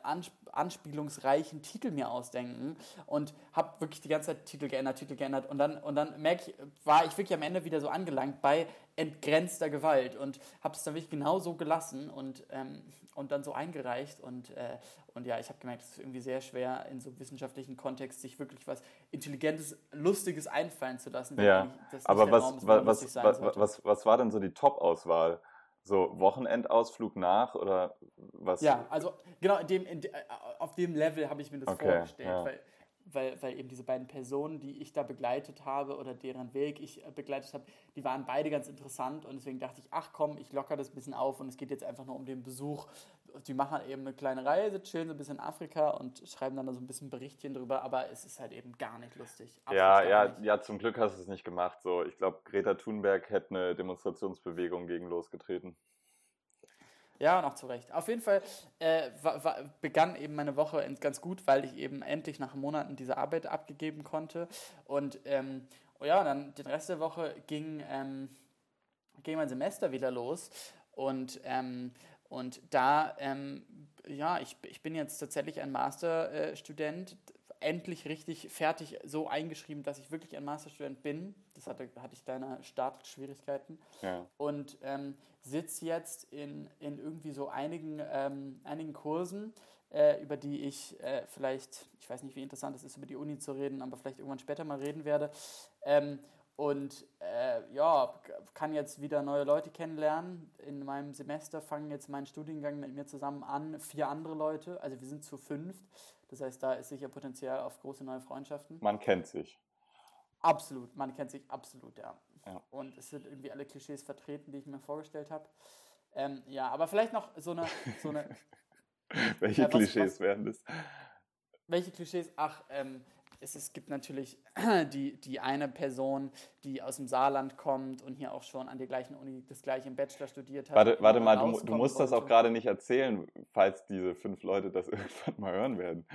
anspielungsreichen Titel mir ausdenken und habe wirklich die ganze Zeit Titel geändert, Titel geändert und dann, und dann merke ich, war ich wirklich am Ende wieder so angelangt bei entgrenzter Gewalt und habe es dann wirklich genau so gelassen und, ähm, und dann so eingereicht und, äh, und ja, ich habe gemerkt, es ist irgendwie sehr schwer in so wissenschaftlichen Kontext sich wirklich was Intelligentes, Lustiges einfallen zu lassen. Ja, aber was, ist, was, was, was, was war denn so die Top-Auswahl? So Wochenendausflug nach oder was? Ja, also genau in dem, in de, auf dem Level habe ich mir das okay, vorgestellt, ja. weil weil, weil eben diese beiden Personen, die ich da begleitet habe oder deren Weg ich äh, begleitet habe, die waren beide ganz interessant und deswegen dachte ich, ach komm, ich locker das ein bisschen auf und es geht jetzt einfach nur um den Besuch. Die machen eben eine kleine Reise, chillen so ein bisschen in Afrika und schreiben dann so ein bisschen Berichtchen drüber, aber es ist halt eben gar nicht lustig. ja, ja, nicht. ja, zum Glück hast du es nicht gemacht. So, ich glaube, Greta Thunberg hätte eine Demonstrationsbewegung gegen losgetreten. Ja, noch zu Recht. Auf jeden Fall äh, war, war, begann eben meine Woche ganz gut, weil ich eben endlich nach Monaten diese Arbeit abgegeben konnte. Und ähm, oh ja, dann den Rest der Woche ging, ähm, ging mein Semester wieder los. Und, ähm, und da, ähm, ja, ich, ich bin jetzt tatsächlich ein Masterstudent, endlich richtig fertig so eingeschrieben, dass ich wirklich ein Masterstudent bin. Das hatte, hatte ich kleine Startschwierigkeiten. Ja. Und ähm, sitze jetzt in, in irgendwie so einigen, ähm, einigen Kursen, äh, über die ich äh, vielleicht, ich weiß nicht, wie interessant es ist, über die Uni zu reden, aber vielleicht irgendwann später mal reden werde. Ähm, und äh, ja, kann jetzt wieder neue Leute kennenlernen. In meinem Semester fangen jetzt meinen Studiengang mit mir zusammen an, vier andere Leute. Also wir sind zu fünft. Das heißt, da ist sicher Potenzial auf große neue Freundschaften. Man kennt sich. Absolut, man kennt sich absolut, ja. ja. Und es sind irgendwie alle Klischees vertreten, die ich mir vorgestellt habe. Ähm, ja, aber vielleicht noch so eine. So eine welche ja, was, Klischees was, werden das? Welche Klischees? Ach, ähm, es, es gibt natürlich die, die eine Person, die aus dem Saarland kommt und hier auch schon an der gleichen Uni das gleiche im Bachelor studiert hat. Warte, warte mal, du, du musst das auch gerade nicht erzählen, falls diese fünf Leute das irgendwann mal hören werden.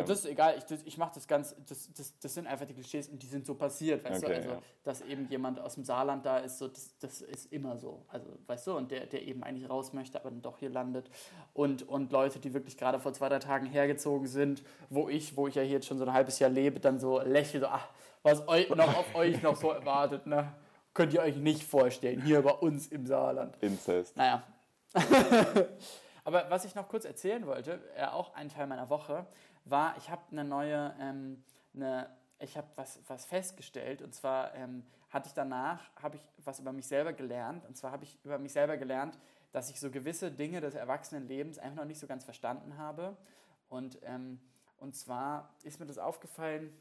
Ähm. Das ist egal, ich, das, ich mache das ganz, das, das, das sind einfach die Klischees und die sind so passiert, weißt okay, du, also, ja. dass eben jemand aus dem Saarland da ist, so, das, das ist immer so, also, weißt du, und der, der eben eigentlich raus möchte, aber dann doch hier landet und, und Leute, die wirklich gerade vor zwei, drei Tagen hergezogen sind, wo ich, wo ich ja hier jetzt schon so ein halbes Jahr lebe, dann so lächle, so, ach, was euch noch auf euch noch so erwartet, ne? Könnt ihr euch nicht vorstellen, hier bei uns im Saarland. Inzest. Naja. Aber was ich noch kurz erzählen wollte, äh, auch ein Teil meiner Woche, war, ich habe eine neue, ähm, eine, ich habe was, was festgestellt. Und zwar ähm, hatte ich danach, habe ich was über mich selber gelernt. Und zwar habe ich über mich selber gelernt, dass ich so gewisse Dinge des Erwachsenenlebens einfach noch nicht so ganz verstanden habe. Und, ähm, und zwar ist mir das aufgefallen,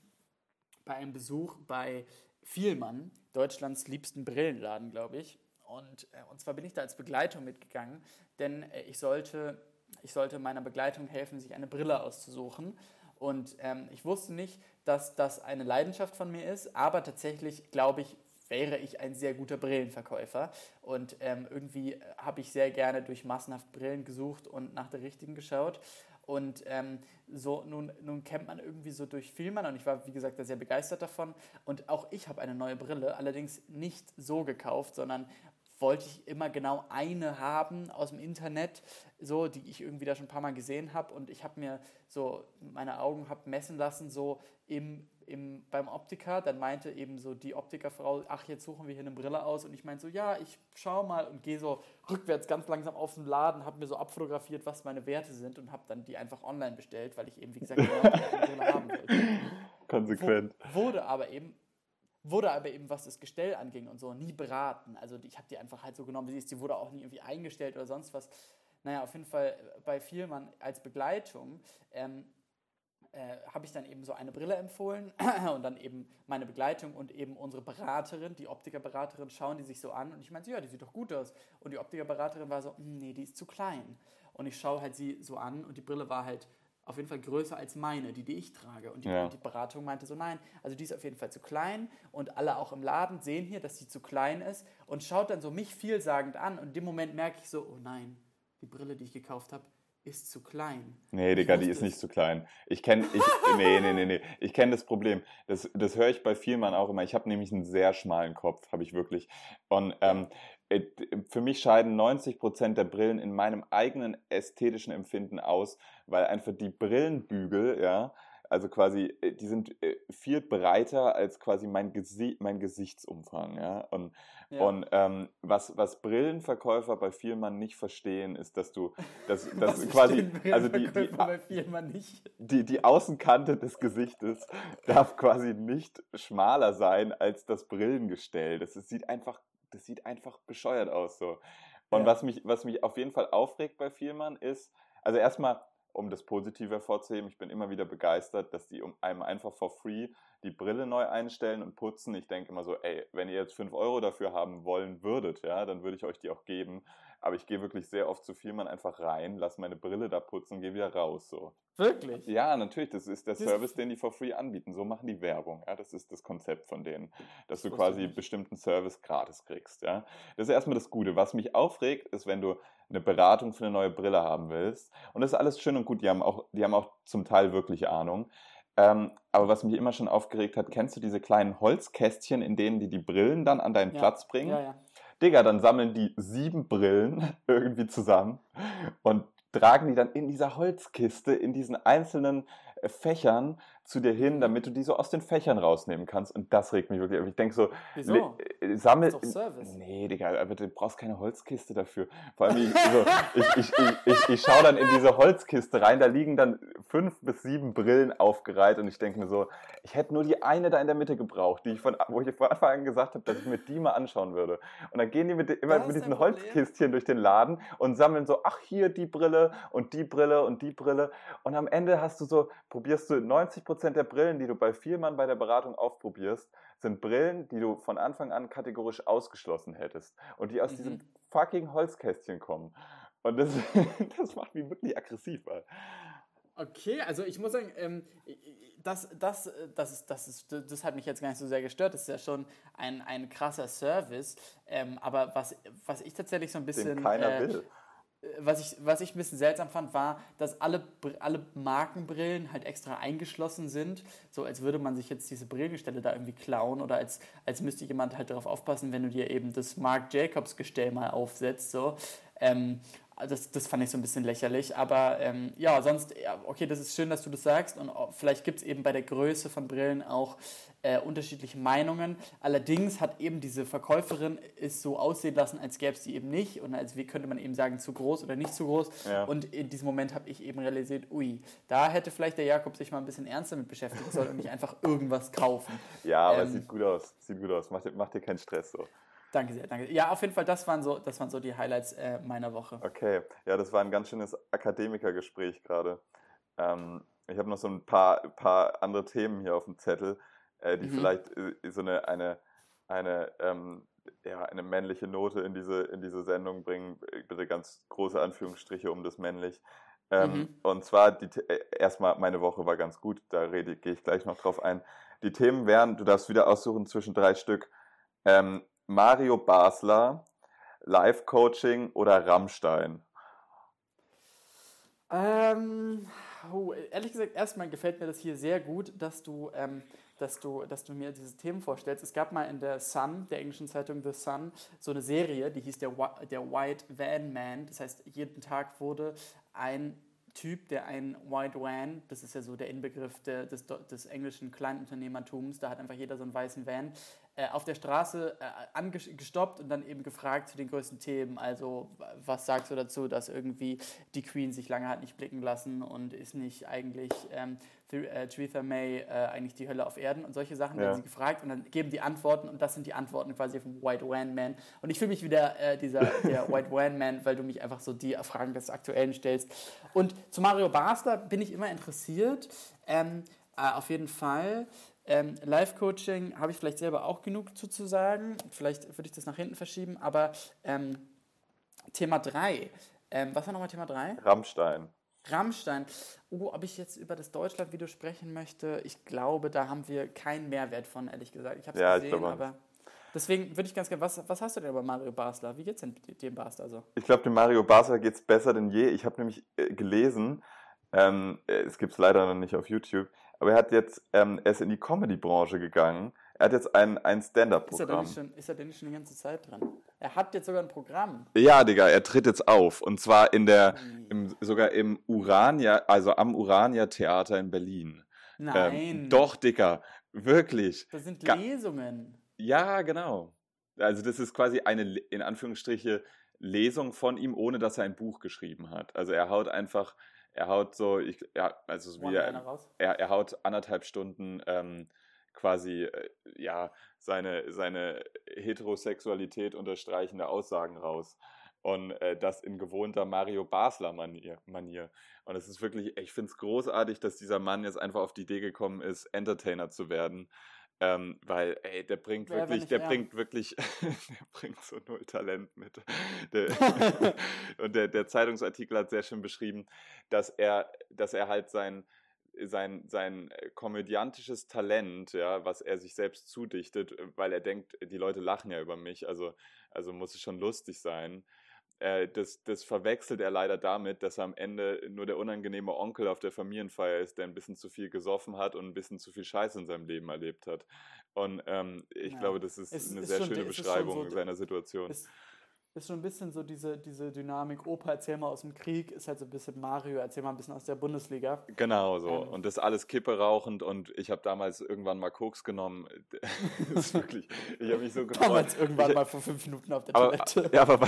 bei einem Besuch bei Vielmann, Deutschlands liebsten Brillenladen, glaube ich. Und, äh, und zwar bin ich da als Begleitung mitgegangen, denn äh, ich, sollte, ich sollte meiner Begleitung helfen, sich eine Brille auszusuchen. Und ähm, ich wusste nicht, dass das eine Leidenschaft von mir ist, aber tatsächlich glaube ich, wäre ich ein sehr guter Brillenverkäufer. Und ähm, irgendwie habe ich sehr gerne durch massenhaft Brillen gesucht und nach der richtigen geschaut. Und ähm, so nun, nun kennt man irgendwie so durch Filmern und ich war, wie gesagt, sehr begeistert davon. Und auch ich habe eine neue Brille, allerdings nicht so gekauft, sondern wollte ich immer genau eine haben aus dem Internet, so, die ich irgendwie da schon ein paar Mal gesehen habe. Und ich habe mir so meine Augen hab messen lassen, so im, im, beim Optiker. Dann meinte eben so die Optikerfrau, ach, jetzt suchen wir hier eine Brille aus. Und ich meinte so, ja, ich schau mal und gehe so rückwärts ganz langsam auf den Laden, habe mir so abfotografiert, was meine Werte sind und habe dann die einfach online bestellt, weil ich eben, wie gesagt, eine Brille haben wollte. Konsequent. Wurde aber eben wurde aber eben, was das Gestell anging und so, nie beraten. Also ich habe die einfach halt so genommen, wie sie ist. Die wurde auch nie irgendwie eingestellt oder sonst was. Naja, auf jeden Fall äh, bei Vielmann als Begleitung ähm, äh, habe ich dann eben so eine Brille empfohlen und dann eben meine Begleitung und eben unsere Beraterin, die Optikerberaterin, schauen die sich so an und ich meinte, ja, die sieht doch gut aus. Und die Optikerberaterin war so, hm, nee, die ist zu klein. Und ich schaue halt sie so an und die Brille war halt auf jeden Fall größer als meine, die, die ich trage. Und die, ja. die, Beratung meinte so, nein, also die ist auf jeden Fall zu klein. Und alle auch im Laden sehen hier, dass sie zu klein ist und schaut dann so mich vielsagend an. Und in dem Moment merke ich so, oh nein, die Brille, die ich gekauft habe, ist zu klein. Nee, Digga, die ist nicht zu klein. Ich kenne, ich, nee, nee, nee, nee. Ich kenne das Problem. Das, das höre ich bei vielen Mann auch immer. Ich habe nämlich einen sehr schmalen Kopf, habe ich wirklich. Und ähm, äh, für mich scheiden 90 Prozent der Brillen in meinem eigenen ästhetischen Empfinden aus, weil einfach die Brillenbügel, ja, also quasi, äh, die sind äh, viel breiter als quasi mein, Gesi mein Gesichtsumfang. Ja? Und, ja. und ähm, was, was Brillenverkäufer bei Vielmann nicht verstehen, ist, dass du dass, dass quasi, also die, die, die, die Außenkante des Gesichtes darf quasi nicht schmaler sein als das Brillengestell. Das, das sieht einfach, das sieht einfach bescheuert aus so. Und ja. was, mich, was mich auf jeden Fall aufregt bei Vielmann ist, also erstmal, um das Positive hervorzuheben, ich bin immer wieder begeistert, dass die um einem einfach for free die Brille neu einstellen und putzen. Ich denke immer so, ey, wenn ihr jetzt 5 Euro dafür haben wollen würdet, ja, dann würde ich euch die auch geben. Aber ich gehe wirklich sehr oft zu viel man einfach rein, lasse meine Brille da putzen und gehe wieder raus. So. Wirklich? Ja, natürlich. Das ist der das Service, den die for free anbieten. So machen die Werbung. Ja, das ist das Konzept von denen, dass das du quasi bestimmten Service gratis kriegst. Ja, das ist erstmal das Gute. Was mich aufregt, ist, wenn du eine Beratung für eine neue Brille haben willst. Und das ist alles schön und gut. Die haben auch, die haben auch zum Teil wirklich Ahnung. Ähm, aber was mich immer schon aufgeregt hat, kennst du diese kleinen Holzkästchen, in denen die die Brillen dann an deinen ja. Platz bringen? Ja, ja. Digga, dann sammeln die sieben Brillen irgendwie zusammen und tragen die dann in dieser Holzkiste, in diesen einzelnen äh, Fächern zu dir hin, damit du die so aus den Fächern rausnehmen kannst. Und das regt mich wirklich auf. Ich denke so, Wieso? Äh, sammel. Das ist doch Service. Nee, Digga, aber du brauchst keine Holzkiste dafür. Vor allem, ich, so, ich, ich, ich, ich, ich schaue dann in diese Holzkiste rein, da liegen dann fünf bis sieben Brillen aufgereiht und ich denke mir so, ich hätte nur die eine da in der Mitte gebraucht, die ich von, wo ich von Anfang an gesagt habe, dass ich mir die mal anschauen würde. Und dann gehen die mit, immer mit diesen Holzkistchen durch den Laden und sammeln so, ach, hier die Brille und die Brille und die Brille. Und am Ende hast du so, probierst du 90 Prozent der Brillen, die du bei Vielmann bei der Beratung aufprobierst, sind Brillen, die du von Anfang an kategorisch ausgeschlossen hättest und die aus mhm. diesem fucking Holzkästchen kommen. Und das, das macht mich wirklich aggressiv. Weil. Okay, also ich muss sagen, ähm, das, das, das, ist, das, ist, das hat mich jetzt gar nicht so sehr gestört. Das ist ja schon ein, ein krasser Service. Ähm, aber was, was ich tatsächlich so ein bisschen. Den keiner äh, will was ich, was ich ein bisschen seltsam fand, war, dass alle, alle Markenbrillen halt extra eingeschlossen sind. So als würde man sich jetzt diese Brillengestelle da irgendwie klauen oder als, als müsste jemand halt darauf aufpassen, wenn du dir eben das Marc Jacobs Gestell mal aufsetzt. So. Ähm, das, das fand ich so ein bisschen lächerlich. Aber ähm, ja, sonst, ja, okay, das ist schön, dass du das sagst. Und vielleicht gibt es eben bei der Größe von Brillen auch äh, unterschiedliche Meinungen. Allerdings hat eben diese Verkäuferin es so aussehen lassen, als gäbe es die eben nicht. Und als wie könnte man eben sagen, zu groß oder nicht zu groß. Ja. Und in diesem Moment habe ich eben realisiert, ui, da hätte vielleicht der Jakob sich mal ein bisschen ernster mit beschäftigen sollen und nicht einfach irgendwas kaufen. Ja, aber ähm, es sieht gut aus. Sieht gut aus. Mach dir, mach dir keinen Stress so. Danke sehr, danke. Ja, auf jeden Fall, das waren so, das waren so die Highlights äh, meiner Woche. Okay, ja, das war ein ganz schönes Akademikergespräch gerade. Ähm, ich habe noch so ein paar, paar andere Themen hier auf dem Zettel, äh, die mhm. vielleicht äh, so eine, eine, eine, ähm, ja, eine männliche Note in diese, in diese Sendung bringen. Bitte ganz große Anführungsstriche um das männlich. Ähm, mhm. Und zwar, die, äh, erstmal, meine Woche war ganz gut, da gehe ich gleich noch drauf ein. Die Themen wären, du darfst wieder aussuchen zwischen drei Stück. Ähm, Mario Basler, Live-Coaching oder Rammstein? Ähm, oh, ehrlich gesagt, erstmal gefällt mir das hier sehr gut, dass du, ähm, dass, du, dass du mir diese Themen vorstellst. Es gab mal in der Sun, der englischen Zeitung The Sun, so eine Serie, die hieß der, der White Van Man. Das heißt, jeden Tag wurde ein Typ, der ein White Van, das ist ja so der Inbegriff der, des, des englischen Kleinunternehmertums, da hat einfach jeder so einen weißen Van, auf der Straße äh, angestoppt und dann eben gefragt zu den größten Themen. Also, was sagst du dazu, dass irgendwie die Queen sich lange hat nicht blicken lassen und ist nicht eigentlich ähm, äh, Theresa May äh, eigentlich die Hölle auf Erden und solche Sachen ja. werden sie gefragt und dann geben die Antworten und das sind die Antworten quasi vom White Wan Man. Und ich fühle mich wieder äh, dieser der White Wan Man, weil du mich einfach so die Fragen des Aktuellen stellst. Und zu Mario Basler bin ich immer interessiert. Ähm, äh, auf jeden Fall. Ähm, Live-Coaching habe ich vielleicht selber auch genug zu, zu sagen. Vielleicht würde ich das nach hinten verschieben. Aber ähm, Thema 3. Ähm, was war nochmal Thema 3? Rammstein. Rammstein. Oh, ob ich jetzt über das Deutschland-Video sprechen möchte, ich glaube, da haben wir keinen Mehrwert von, ehrlich gesagt. Ich habe es ja, gesehen, aber deswegen würde ich ganz gerne, was, was hast du denn über Mario Basler? Wie geht es denn dem Basler so? Ich glaube, dem Mario Basler geht es besser denn je. Ich habe nämlich äh, gelesen, ähm, es gibt es leider noch nicht auf YouTube, aber er hat jetzt, ähm, er ist in die Comedy-Branche gegangen. Er hat jetzt ein, ein Stand-Up-Programm. Ist, ist er denn nicht schon die ganze Zeit dran? Er hat jetzt sogar ein Programm. Ja, Digga, er tritt jetzt auf. Und zwar in der, im, sogar im Urania, also am Urania-Theater in Berlin. Nein. Ähm, doch, Digga, wirklich. Das sind Lesungen. Ja, genau. Also das ist quasi eine, in Anführungsstriche, Lesung von ihm, ohne dass er ein Buch geschrieben hat. Also er haut einfach er haut so, ich, ja, also wie er, er, er, haut anderthalb Stunden ähm, quasi, äh, ja, seine, seine Heterosexualität unterstreichende Aussagen raus. Und äh, das in gewohnter Mario Basler-Manier. Manier. Und es ist wirklich, ich finde es großartig, dass dieser Mann jetzt einfach auf die Idee gekommen ist, Entertainer zu werden. Ähm, weil, ey, der bringt Wer, wirklich, der er. bringt wirklich, der bringt so null Talent mit. Der, und der, der Zeitungsartikel hat sehr schön beschrieben, dass er, dass er halt sein, sein, sein äh, komödiantisches Talent, ja, was er sich selbst zudichtet, weil er denkt, die Leute lachen ja über mich, also, also muss es schon lustig sein äh, das, das verwechselt er leider damit, dass er am Ende nur der unangenehme Onkel auf der Familienfeier ist, der ein bisschen zu viel gesoffen hat und ein bisschen zu viel Scheiße in seinem Leben erlebt hat. Und ähm, ich ja. glaube, das ist es eine ist sehr schon, schöne Beschreibung so, seiner Situation. Es, ist schon ein bisschen so diese, diese Dynamik, Opa, erzähl mal aus dem Krieg, ist halt so ein bisschen Mario, erzähl mal ein bisschen aus der Bundesliga. Genau so. Ähm. Und das alles Kippe rauchend und ich habe damals irgendwann mal Koks genommen. das ist wirklich, ich habe mich so gefreut. Damals irgendwann ich, mal vor fünf Minuten auf der aber, Toilette. Ja, aber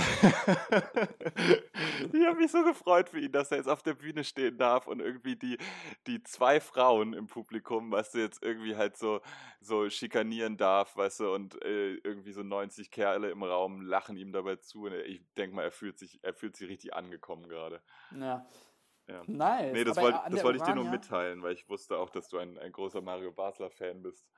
ich habe mich so gefreut für ihn, dass er jetzt auf der Bühne stehen darf und irgendwie die, die zwei Frauen im Publikum, weißt du, jetzt irgendwie halt so, so schikanieren darf, weißt du, und äh, irgendwie so 90 Kerle im Raum lachen ihm dabei zu zu. ich denke mal, er fühlt sich, er fühlt sich richtig angekommen gerade. Ja. ja. Nice. Nee, das wollte wollt ich dir nur mitteilen, weil ich wusste auch, dass du ein, ein großer Mario Basler-Fan bist.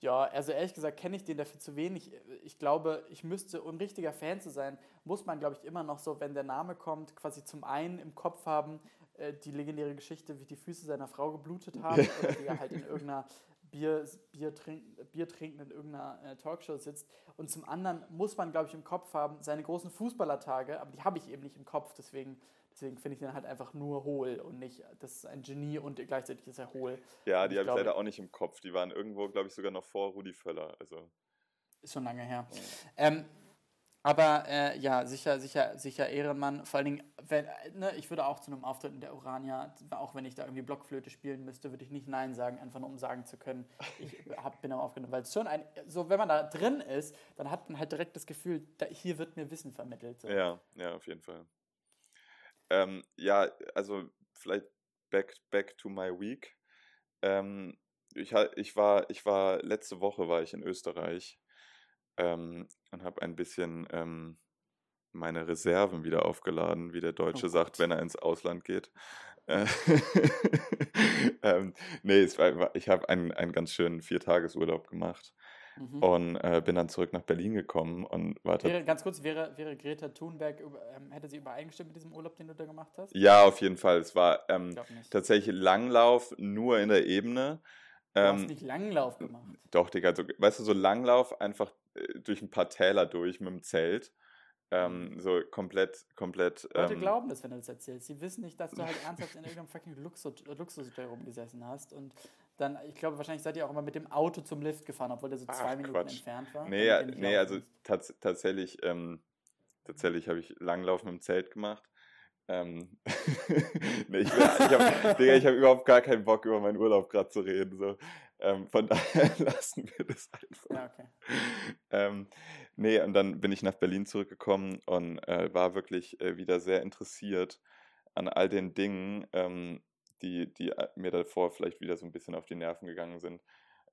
Ja, also ehrlich gesagt kenne ich den dafür zu wenig. Ich glaube, ich müsste, um richtiger Fan zu sein, muss man, glaube ich, immer noch so, wenn der Name kommt, quasi zum einen im Kopf haben, äh, die legendäre Geschichte, wie die Füße seiner Frau geblutet haben oder wie er halt in irgendeiner Bier, Bier, trink, Bier trinken in irgendeiner äh, Talkshow sitzt. Und zum anderen muss man, glaube ich, im Kopf haben, seine großen Fußballertage, aber die habe ich eben nicht im Kopf, deswegen, deswegen finde ich den halt einfach nur hohl und nicht, das ist ein Genie und gleichzeitig ist er hohl. Ja, die habe ich leider auch nicht im Kopf. Die waren irgendwo, glaube ich, sogar noch vor Rudi Völler. Also. Ist schon lange her. Ähm, aber äh, ja, sicher, sicher, sicher Ehrenmann. Vor allen Dingen, wenn, ne, ich würde auch zu einem Auftritt in der Urania, auch wenn ich da irgendwie Blockflöte spielen müsste, würde ich nicht Nein sagen, einfach nur um sagen zu können, ich hab, bin am aufgenommen. Weil es schon ein, so wenn man da drin ist, dann hat man halt direkt das Gefühl, da, hier wird mir Wissen vermittelt. So. Ja, ja, auf jeden Fall. Ähm, ja, also vielleicht back, back to my week. Ähm, ich, ich, war, ich war, letzte Woche war ich in Österreich ähm, und habe ein bisschen ähm, meine Reserven wieder aufgeladen, wie der oh Deutsche oh sagt, wenn er ins Ausland geht. Äh, ähm, nee, war, ich habe einen, einen ganz schönen Viertagesurlaub gemacht. Mhm. Und äh, bin dann zurück nach Berlin gekommen und war wäre, Ganz kurz, wäre, wäre Greta Thunberg, ähm, hätte sie übereingestimmt mit diesem Urlaub, den du da gemacht hast? Ja, auf jeden Fall. Es war ähm, tatsächlich Langlauf nur in der Ebene. Du ähm, hast nicht Langlauf gemacht. Doch, Digga, so, weißt du, so Langlauf einfach durch ein paar Täler durch mit dem Zelt. Ähm, so komplett, komplett. Leute ähm, glauben das, wenn du das erzählst. Sie wissen nicht, dass du halt ernsthaft in irgendeinem fucking Luxus, Luxushotel rumgesessen hast. Und dann, ich glaube, wahrscheinlich seid ihr auch immer mit dem Auto zum Lift gefahren, obwohl der so zwei Ach, Minuten Quatsch. entfernt war. Nee, ja, nee also tats tatsächlich, ähm, tatsächlich habe ich Langlaufen im Zelt gemacht. Ähm, nee, ich, ich habe hab überhaupt gar keinen Bock, über meinen Urlaub gerade zu reden. So. Ähm, von daher lassen wir das einfach. Ja, okay. Ähm, nee, und dann bin ich nach Berlin zurückgekommen und äh, war wirklich äh, wieder sehr interessiert an all den Dingen, ähm, die, die äh, mir davor vielleicht wieder so ein bisschen auf die Nerven gegangen sind.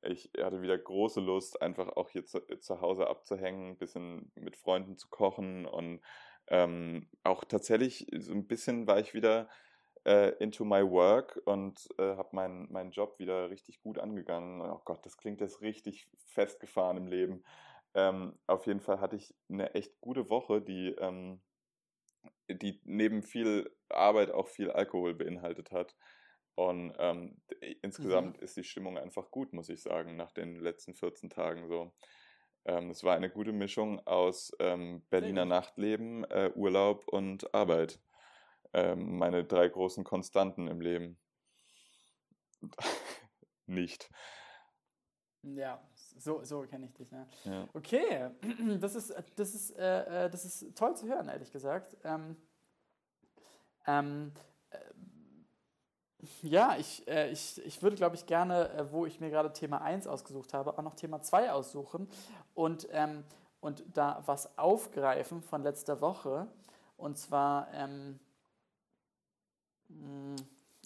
Ich hatte wieder große Lust, einfach auch hier zu, zu Hause abzuhängen, ein bisschen mit Freunden zu kochen und ähm, auch tatsächlich so ein bisschen war ich wieder äh, into my work und äh, habe meinen mein Job wieder richtig gut angegangen. Oh Gott, das klingt jetzt richtig festgefahren im Leben. Ähm, auf jeden Fall hatte ich eine echt gute Woche, die, ähm, die neben viel Arbeit auch viel Alkohol beinhaltet hat. Und ähm, insgesamt mhm. ist die Stimmung einfach gut, muss ich sagen, nach den letzten 14 Tagen so. Ähm, es war eine gute Mischung aus ähm, Berliner Nachtleben, äh, Urlaub und Arbeit ähm, meine drei großen Konstanten im Leben. Nicht. Ja, so, so kenne ich dich. Ne? Ja. Okay, das ist, das, ist, äh, äh, das ist toll zu hören, ehrlich gesagt. Ähm, ähm, äh, ja, ich, äh, ich, ich würde, glaube ich, gerne, äh, wo ich mir gerade Thema 1 ausgesucht habe, auch noch Thema 2 aussuchen und, ähm, und da was aufgreifen von letzter Woche. Und zwar ähm, hm,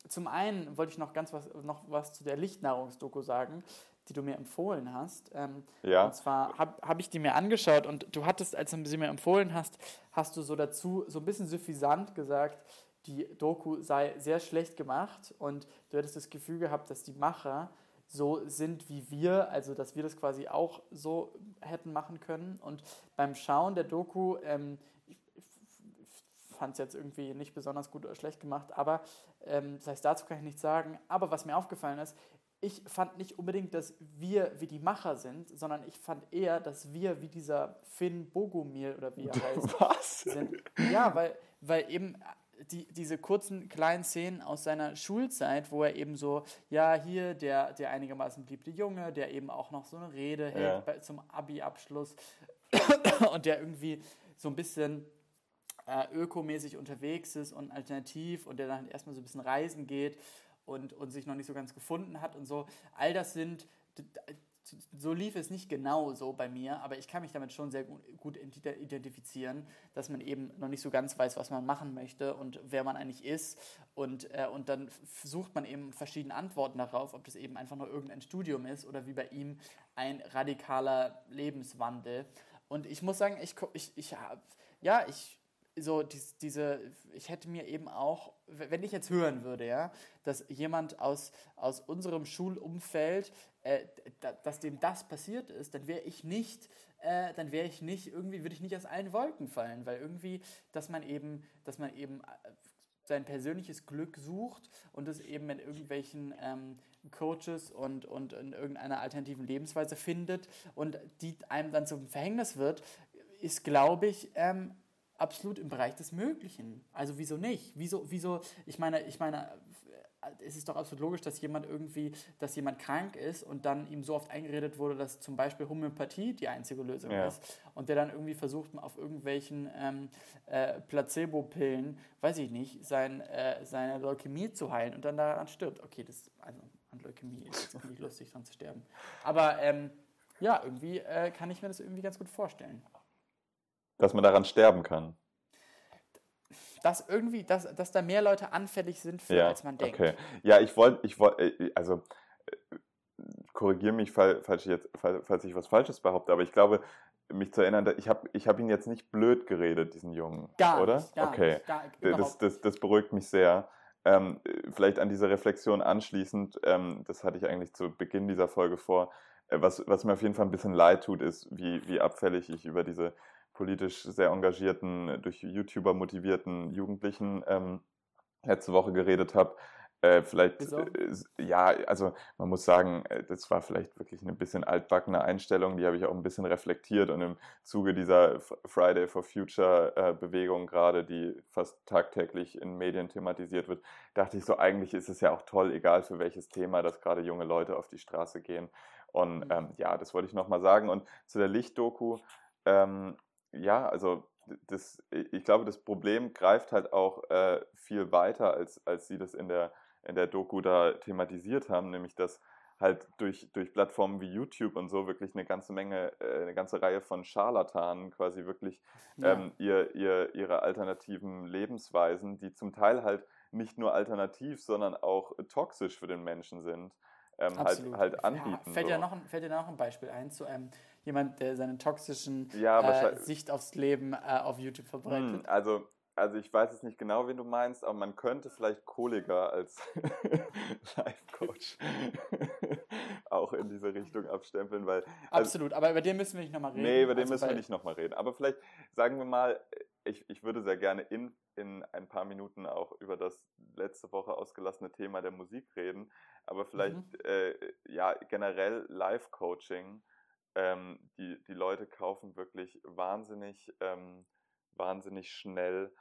zum einen wollte ich noch ganz was, noch was zu der Lichtnahrungsdoku sagen, die du mir empfohlen hast. Ähm, ja. Und zwar habe hab ich die mir angeschaut und du hattest, als du sie mir empfohlen hast, hast du so dazu so ein bisschen suffisant gesagt, die Doku sei sehr schlecht gemacht und du hättest das Gefühl gehabt, dass die Macher so sind wie wir, also dass wir das quasi auch so hätten machen können. Und beim Schauen der Doku ähm, fand es jetzt irgendwie nicht besonders gut oder schlecht gemacht, aber ähm, das heißt, dazu kann ich nichts sagen. Aber was mir aufgefallen ist, ich fand nicht unbedingt, dass wir wie die Macher sind, sondern ich fand eher, dass wir wie dieser Finn Bogomil oder wie er heißt Was? sind. Ja, weil, weil eben die, diese kurzen kleinen Szenen aus seiner Schulzeit, wo er eben so, ja, hier der, der einigermaßen beliebte Junge, der eben auch noch so eine Rede hält ja. bei, zum Abi-Abschluss und der irgendwie so ein bisschen äh, ökomäßig unterwegs ist und alternativ und der dann erstmal so ein bisschen reisen geht und, und sich noch nicht so ganz gefunden hat und so. All das sind, so lief es nicht genau so bei mir, aber ich kann mich damit schon sehr gut, gut identifizieren, dass man eben noch nicht so ganz weiß, was man machen möchte und wer man eigentlich ist. Und, äh, und dann sucht man eben verschiedene Antworten darauf, ob das eben einfach nur irgendein Studium ist oder wie bei ihm ein radikaler Lebenswandel. Und ich muss sagen, ich, ich, ich ja, ich so dies, diese, ich hätte mir eben auch, wenn ich jetzt hören würde, ja, dass jemand aus, aus unserem Schulumfeld, äh, da, dass dem das passiert ist, dann wäre ich nicht, äh, dann wäre ich nicht, irgendwie würde ich nicht aus allen Wolken fallen, weil irgendwie, dass man eben, dass man eben äh, sein persönliches Glück sucht und es eben in irgendwelchen ähm, Coaches und, und in irgendeiner alternativen Lebensweise findet und die einem dann zum Verhängnis wird, ist, glaube ich, ähm, absolut im Bereich des Möglichen. Also wieso nicht? Wieso, wieso, ich meine, ich meine, es ist doch absolut logisch, dass jemand irgendwie, dass jemand krank ist und dann ihm so oft eingeredet wurde, dass zum Beispiel Homöopathie die einzige Lösung ja. ist und der dann irgendwie versucht, auf irgendwelchen ähm, äh, Placebo-Pillen, weiß ich nicht, sein, äh, seine Leukämie zu heilen und dann daran stirbt. Okay, das also an Leukämie ist jetzt noch nicht lustig, dran zu sterben. Aber ähm, ja, irgendwie äh, kann ich mir das irgendwie ganz gut vorstellen dass man daran sterben kann. Dass irgendwie, dass, dass da mehr Leute anfällig sind für, ja, als man denkt. Okay. Ja, ich wollte, ich wollte, äh, also äh, korrigiere mich, falls ich, jetzt, falls ich was Falsches behaupte, aber ich glaube, mich zu erinnern, ich habe ich hab ihn jetzt nicht blöd geredet, diesen Jungen, gar oder? Nicht, gar okay, nicht, gar, das, das, das beruhigt mich sehr. Ähm, vielleicht an diese Reflexion anschließend, ähm, das hatte ich eigentlich zu Beginn dieser Folge vor, was, was mir auf jeden Fall ein bisschen leid tut, ist, wie, wie abfällig ich über diese politisch sehr engagierten, durch YouTuber motivierten Jugendlichen ähm, letzte Woche geredet habe. Äh, vielleicht, äh, ja, also man muss sagen, äh, das war vielleicht wirklich eine bisschen altbackene Einstellung, die habe ich auch ein bisschen reflektiert und im Zuge dieser Friday for Future äh, Bewegung gerade, die fast tagtäglich in Medien thematisiert wird, dachte ich so, eigentlich ist es ja auch toll, egal für welches Thema, dass gerade junge Leute auf die Straße gehen. Und mhm. ähm, ja, das wollte ich nochmal sagen. Und zu der Lichtdoku, ähm, ja, also das, ich glaube, das Problem greift halt auch äh, viel weiter, als, als sie das in der in der Doku da thematisiert haben, nämlich dass halt durch, durch Plattformen wie YouTube und so wirklich eine ganze Menge, äh, eine ganze Reihe von Scharlatanen quasi wirklich ja. ähm, ihr, ihr, ihre alternativen Lebensweisen, die zum Teil halt nicht nur alternativ, sondern auch toxisch für den Menschen sind, ähm, halt, halt anbieten. Ja, fällt, so. dir noch ein, fällt dir noch ein Beispiel ein zu einem jemand, der seine toxischen ja, äh, Sicht aufs Leben äh, auf YouTube verbreitet? Hm, also also ich weiß jetzt nicht genau, wen du meinst, aber man könnte vielleicht Kohliger als Life-Coach auch in diese Richtung abstempeln, weil... Also, Absolut, aber über den müssen wir nicht nochmal reden. Nee, über den also müssen wir nicht nochmal reden. Aber vielleicht sagen wir mal, ich, ich würde sehr gerne in, in ein paar Minuten auch über das letzte Woche ausgelassene Thema der Musik reden, aber vielleicht mhm. äh, ja generell Live-Coaching. Ähm, die, die Leute kaufen wirklich wahnsinnig... Ähm, wahnsinnig schnell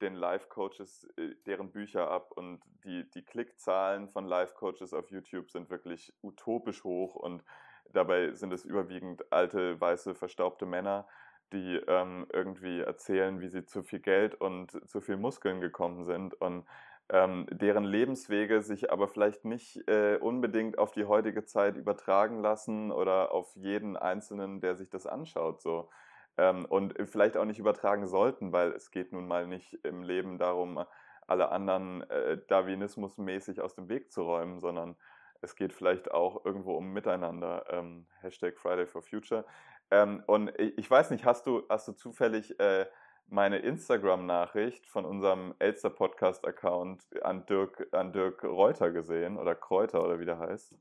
den Life-Coaches äh, deren Bücher ab und die, die Klickzahlen von Life-Coaches auf YouTube sind wirklich utopisch hoch und dabei sind es überwiegend alte, weiße, verstaubte Männer, die ähm, irgendwie erzählen, wie sie zu viel Geld und zu viel Muskeln gekommen sind und ähm, deren Lebenswege sich aber vielleicht nicht äh, unbedingt auf die heutige Zeit übertragen lassen oder auf jeden Einzelnen, der sich das anschaut. So ähm, und vielleicht auch nicht übertragen sollten, weil es geht nun mal nicht im Leben darum, alle anderen äh, Darwinismus-mäßig aus dem Weg zu räumen, sondern es geht vielleicht auch irgendwo um Miteinander. Ähm, Hashtag Friday for Future. Ähm, und ich weiß nicht, hast du, hast du zufällig äh, meine Instagram-Nachricht von unserem Elster-Podcast-Account an Dirk, an Dirk Reuter gesehen oder Kräuter oder wie der heißt?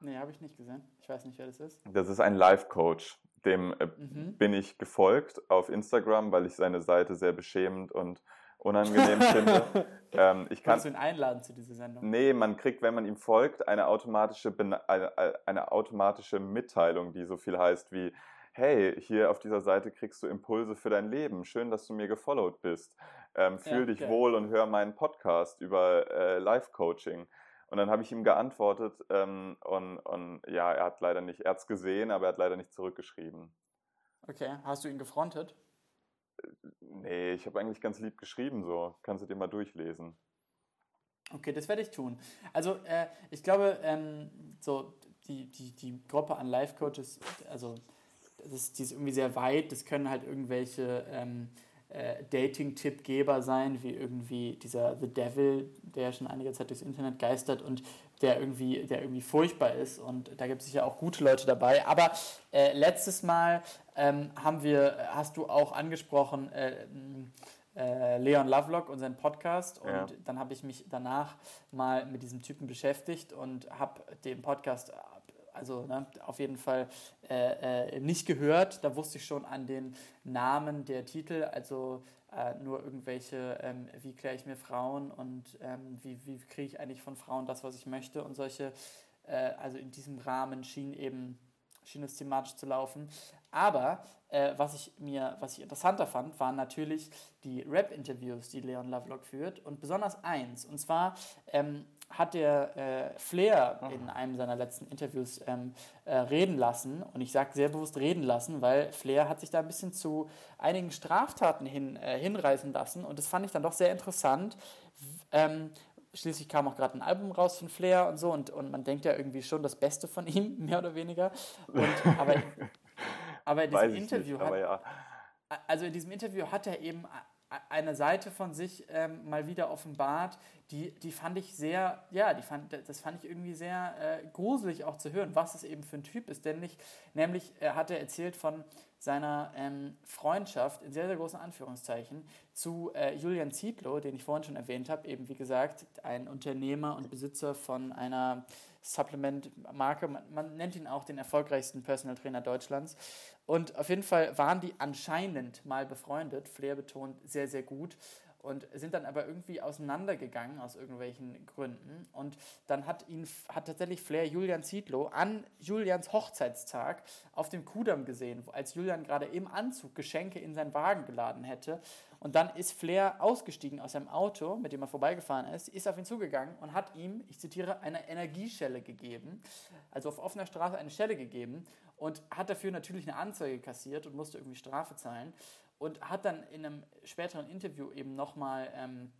Nee, habe ich nicht gesehen. Ich weiß nicht, wer das ist. Das ist ein Live-Coach. Dem äh, mhm. bin ich gefolgt auf Instagram, weil ich seine Seite sehr beschämend und unangenehm finde. Ähm, ich kann, Kannst du ihn einladen zu dieser Sendung? Nee, man kriegt, wenn man ihm folgt, eine automatische, eine, eine automatische Mitteilung, die so viel heißt wie hey, hier auf dieser Seite kriegst du Impulse für dein Leben. Schön, dass du mir gefollowt bist. Ähm, fühl ja, dich okay. wohl und hör meinen Podcast über äh, Life-Coaching. Und dann habe ich ihm geantwortet ähm, und, und ja, er hat leider nicht, er hat es gesehen, aber er hat leider nicht zurückgeschrieben. Okay, hast du ihn gefrontet? Nee, ich habe eigentlich ganz lieb geschrieben, so. Kannst du dir mal durchlesen. Okay, das werde ich tun. Also, äh, ich glaube, ähm, so die, die, die Gruppe an Life-Coaches, also das ist, die ist irgendwie sehr weit. Das können halt irgendwelche ähm, äh, Dating-Tippgeber sein, wie irgendwie dieser The Devil, der schon einige Zeit durchs Internet geistert und der irgendwie, der irgendwie furchtbar ist. Und da gibt es sicher auch gute Leute dabei. Aber äh, letztes Mal ähm, haben wir, hast du auch angesprochen, äh, äh, Leon Lovelock und seinen Podcast. Und ja. dann habe ich mich danach mal mit diesem Typen beschäftigt und habe den Podcast also ne, auf jeden Fall äh, äh, nicht gehört. Da wusste ich schon an den Namen der Titel, also äh, nur irgendwelche, ähm, wie kläre ich mir Frauen und ähm, wie, wie kriege ich eigentlich von Frauen das, was ich möchte und solche, äh, also in diesem Rahmen schien eben, schien es thematisch zu laufen. Aber äh, was ich mir, was ich interessanter fand, waren natürlich die Rap-Interviews, die Leon Lovelock führt und besonders eins, und zwar ähm, hat der äh, Flair in einem seiner letzten Interviews ähm, äh, reden lassen. Und ich sage sehr bewusst reden lassen, weil Flair hat sich da ein bisschen zu einigen Straftaten hin, äh, hinreißen lassen. Und das fand ich dann doch sehr interessant. Ähm, schließlich kam auch gerade ein Album raus von Flair und so. Und, und man denkt ja irgendwie schon das Beste von ihm, mehr oder weniger. Und, aber, aber in diesem Interview nicht, hat, ja. also in diesem Interview hat er eben eine Seite von sich ähm, mal wieder offenbart, die, die fand ich sehr, ja, die fand, das fand ich irgendwie sehr äh, gruselig auch zu hören, was es eben für ein Typ ist. Denn nicht, nämlich äh, hat er erzählt von seiner ähm, Freundschaft, in sehr, sehr großen Anführungszeichen, zu äh, Julian Zietlow, den ich vorhin schon erwähnt habe, eben wie gesagt, ein Unternehmer und Besitzer von einer Supplement-Marke. Man, man, nennt ihn auch den erfolgreichsten Personal Trainer Deutschlands. Und auf jeden Fall waren die anscheinend mal befreundet. Flair betont sehr, sehr gut und sind dann aber irgendwie auseinandergegangen aus irgendwelchen Gründen. Und dann hat ihn hat tatsächlich Flair Julian Zietlow an Julians Hochzeitstag auf dem Kudamm gesehen, als Julian gerade im Anzug Geschenke in seinen Wagen geladen hätte. Und dann ist Flair ausgestiegen aus seinem Auto, mit dem er vorbeigefahren ist, ist auf ihn zugegangen und hat ihm, ich zitiere, eine Energieschelle gegeben, also auf offener Straße eine Schelle gegeben und hat dafür natürlich eine Anzeige kassiert und musste irgendwie Strafe zahlen und hat dann in einem späteren Interview eben nochmal ähm,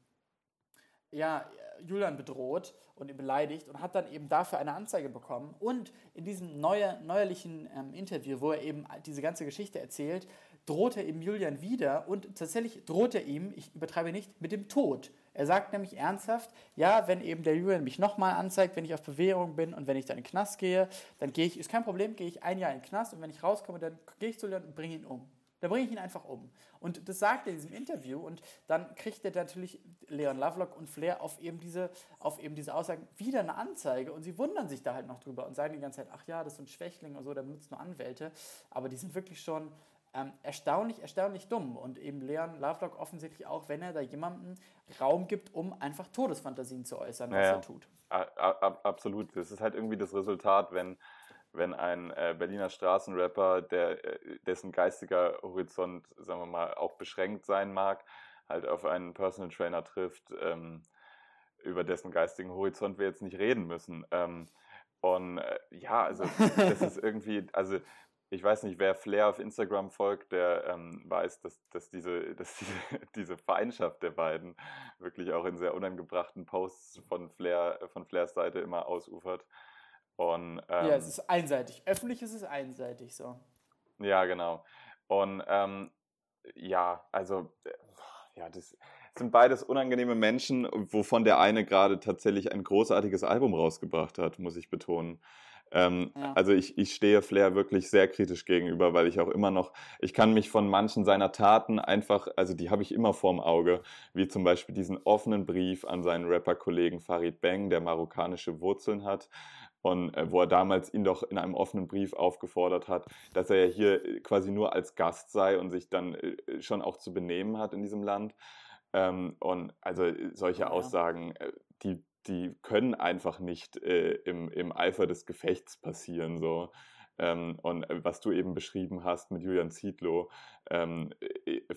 ja, Julian bedroht und ihn beleidigt und hat dann eben dafür eine Anzeige bekommen. Und in diesem neue, neuerlichen ähm, Interview, wo er eben diese ganze Geschichte erzählt, droht er eben Julian wieder und tatsächlich droht er ihm, ich übertreibe nicht, mit dem Tod. Er sagt nämlich ernsthaft, ja, wenn eben der Julian mich nochmal anzeigt, wenn ich auf Bewährung bin und wenn ich dann in den Knast gehe, dann gehe ich, ist kein Problem, gehe ich ein Jahr in den Knast und wenn ich rauskomme, dann gehe ich zu Julian und bringe ihn um. Da bringe ich ihn einfach um. Und das sagt er in diesem Interview und dann kriegt er natürlich Leon Lovelock und Flair auf eben diese, auf eben diese Aussagen wieder eine Anzeige und sie wundern sich da halt noch drüber und sagen die ganze Zeit, ach ja, das ist ein Schwächling und so, der benutzt nur Anwälte. Aber die sind wirklich schon ähm, erstaunlich, erstaunlich dumm. Und eben Leon Lovelock offensichtlich auch, wenn er da jemandem Raum gibt, um einfach Todesfantasien zu äußern, was ja, er tut. Absolut. Das ist halt irgendwie das Resultat, wenn wenn ein äh, Berliner Straßenrapper, der, äh, dessen geistiger Horizont, sagen wir mal, auch beschränkt sein mag, halt auf einen Personal Trainer trifft, ähm, über dessen geistigen Horizont wir jetzt nicht reden müssen. Ähm, und äh, ja, also das ist irgendwie, also ich weiß nicht, wer Flair auf Instagram folgt, der ähm, weiß, dass, dass, diese, dass diese, diese Feindschaft der beiden wirklich auch in sehr unangebrachten Posts von Flair, von Flairs Seite immer ausufert. Und, ähm, ja, es ist einseitig. Öffentlich ist es einseitig so. Ja, genau. Und ähm, ja, also ja, das sind beides unangenehme Menschen, wovon der eine gerade tatsächlich ein großartiges Album rausgebracht hat, muss ich betonen. Ähm, ja. Also ich, ich stehe Flair wirklich sehr kritisch gegenüber, weil ich auch immer noch, ich kann mich von manchen seiner Taten einfach, also die habe ich immer vorm Auge, wie zum Beispiel diesen offenen Brief an seinen Rapper-Kollegen Farid Bang, der marokkanische Wurzeln hat, und äh, wo er damals ihn doch in einem offenen Brief aufgefordert hat, dass er ja hier äh, quasi nur als Gast sei und sich dann äh, schon auch zu benehmen hat in diesem Land. Ähm, und also solche ja. Aussagen, die, die können einfach nicht äh, im, im Eifer des Gefechts passieren. So. Ähm, und was du eben beschrieben hast mit Julian Zietlow, ähm,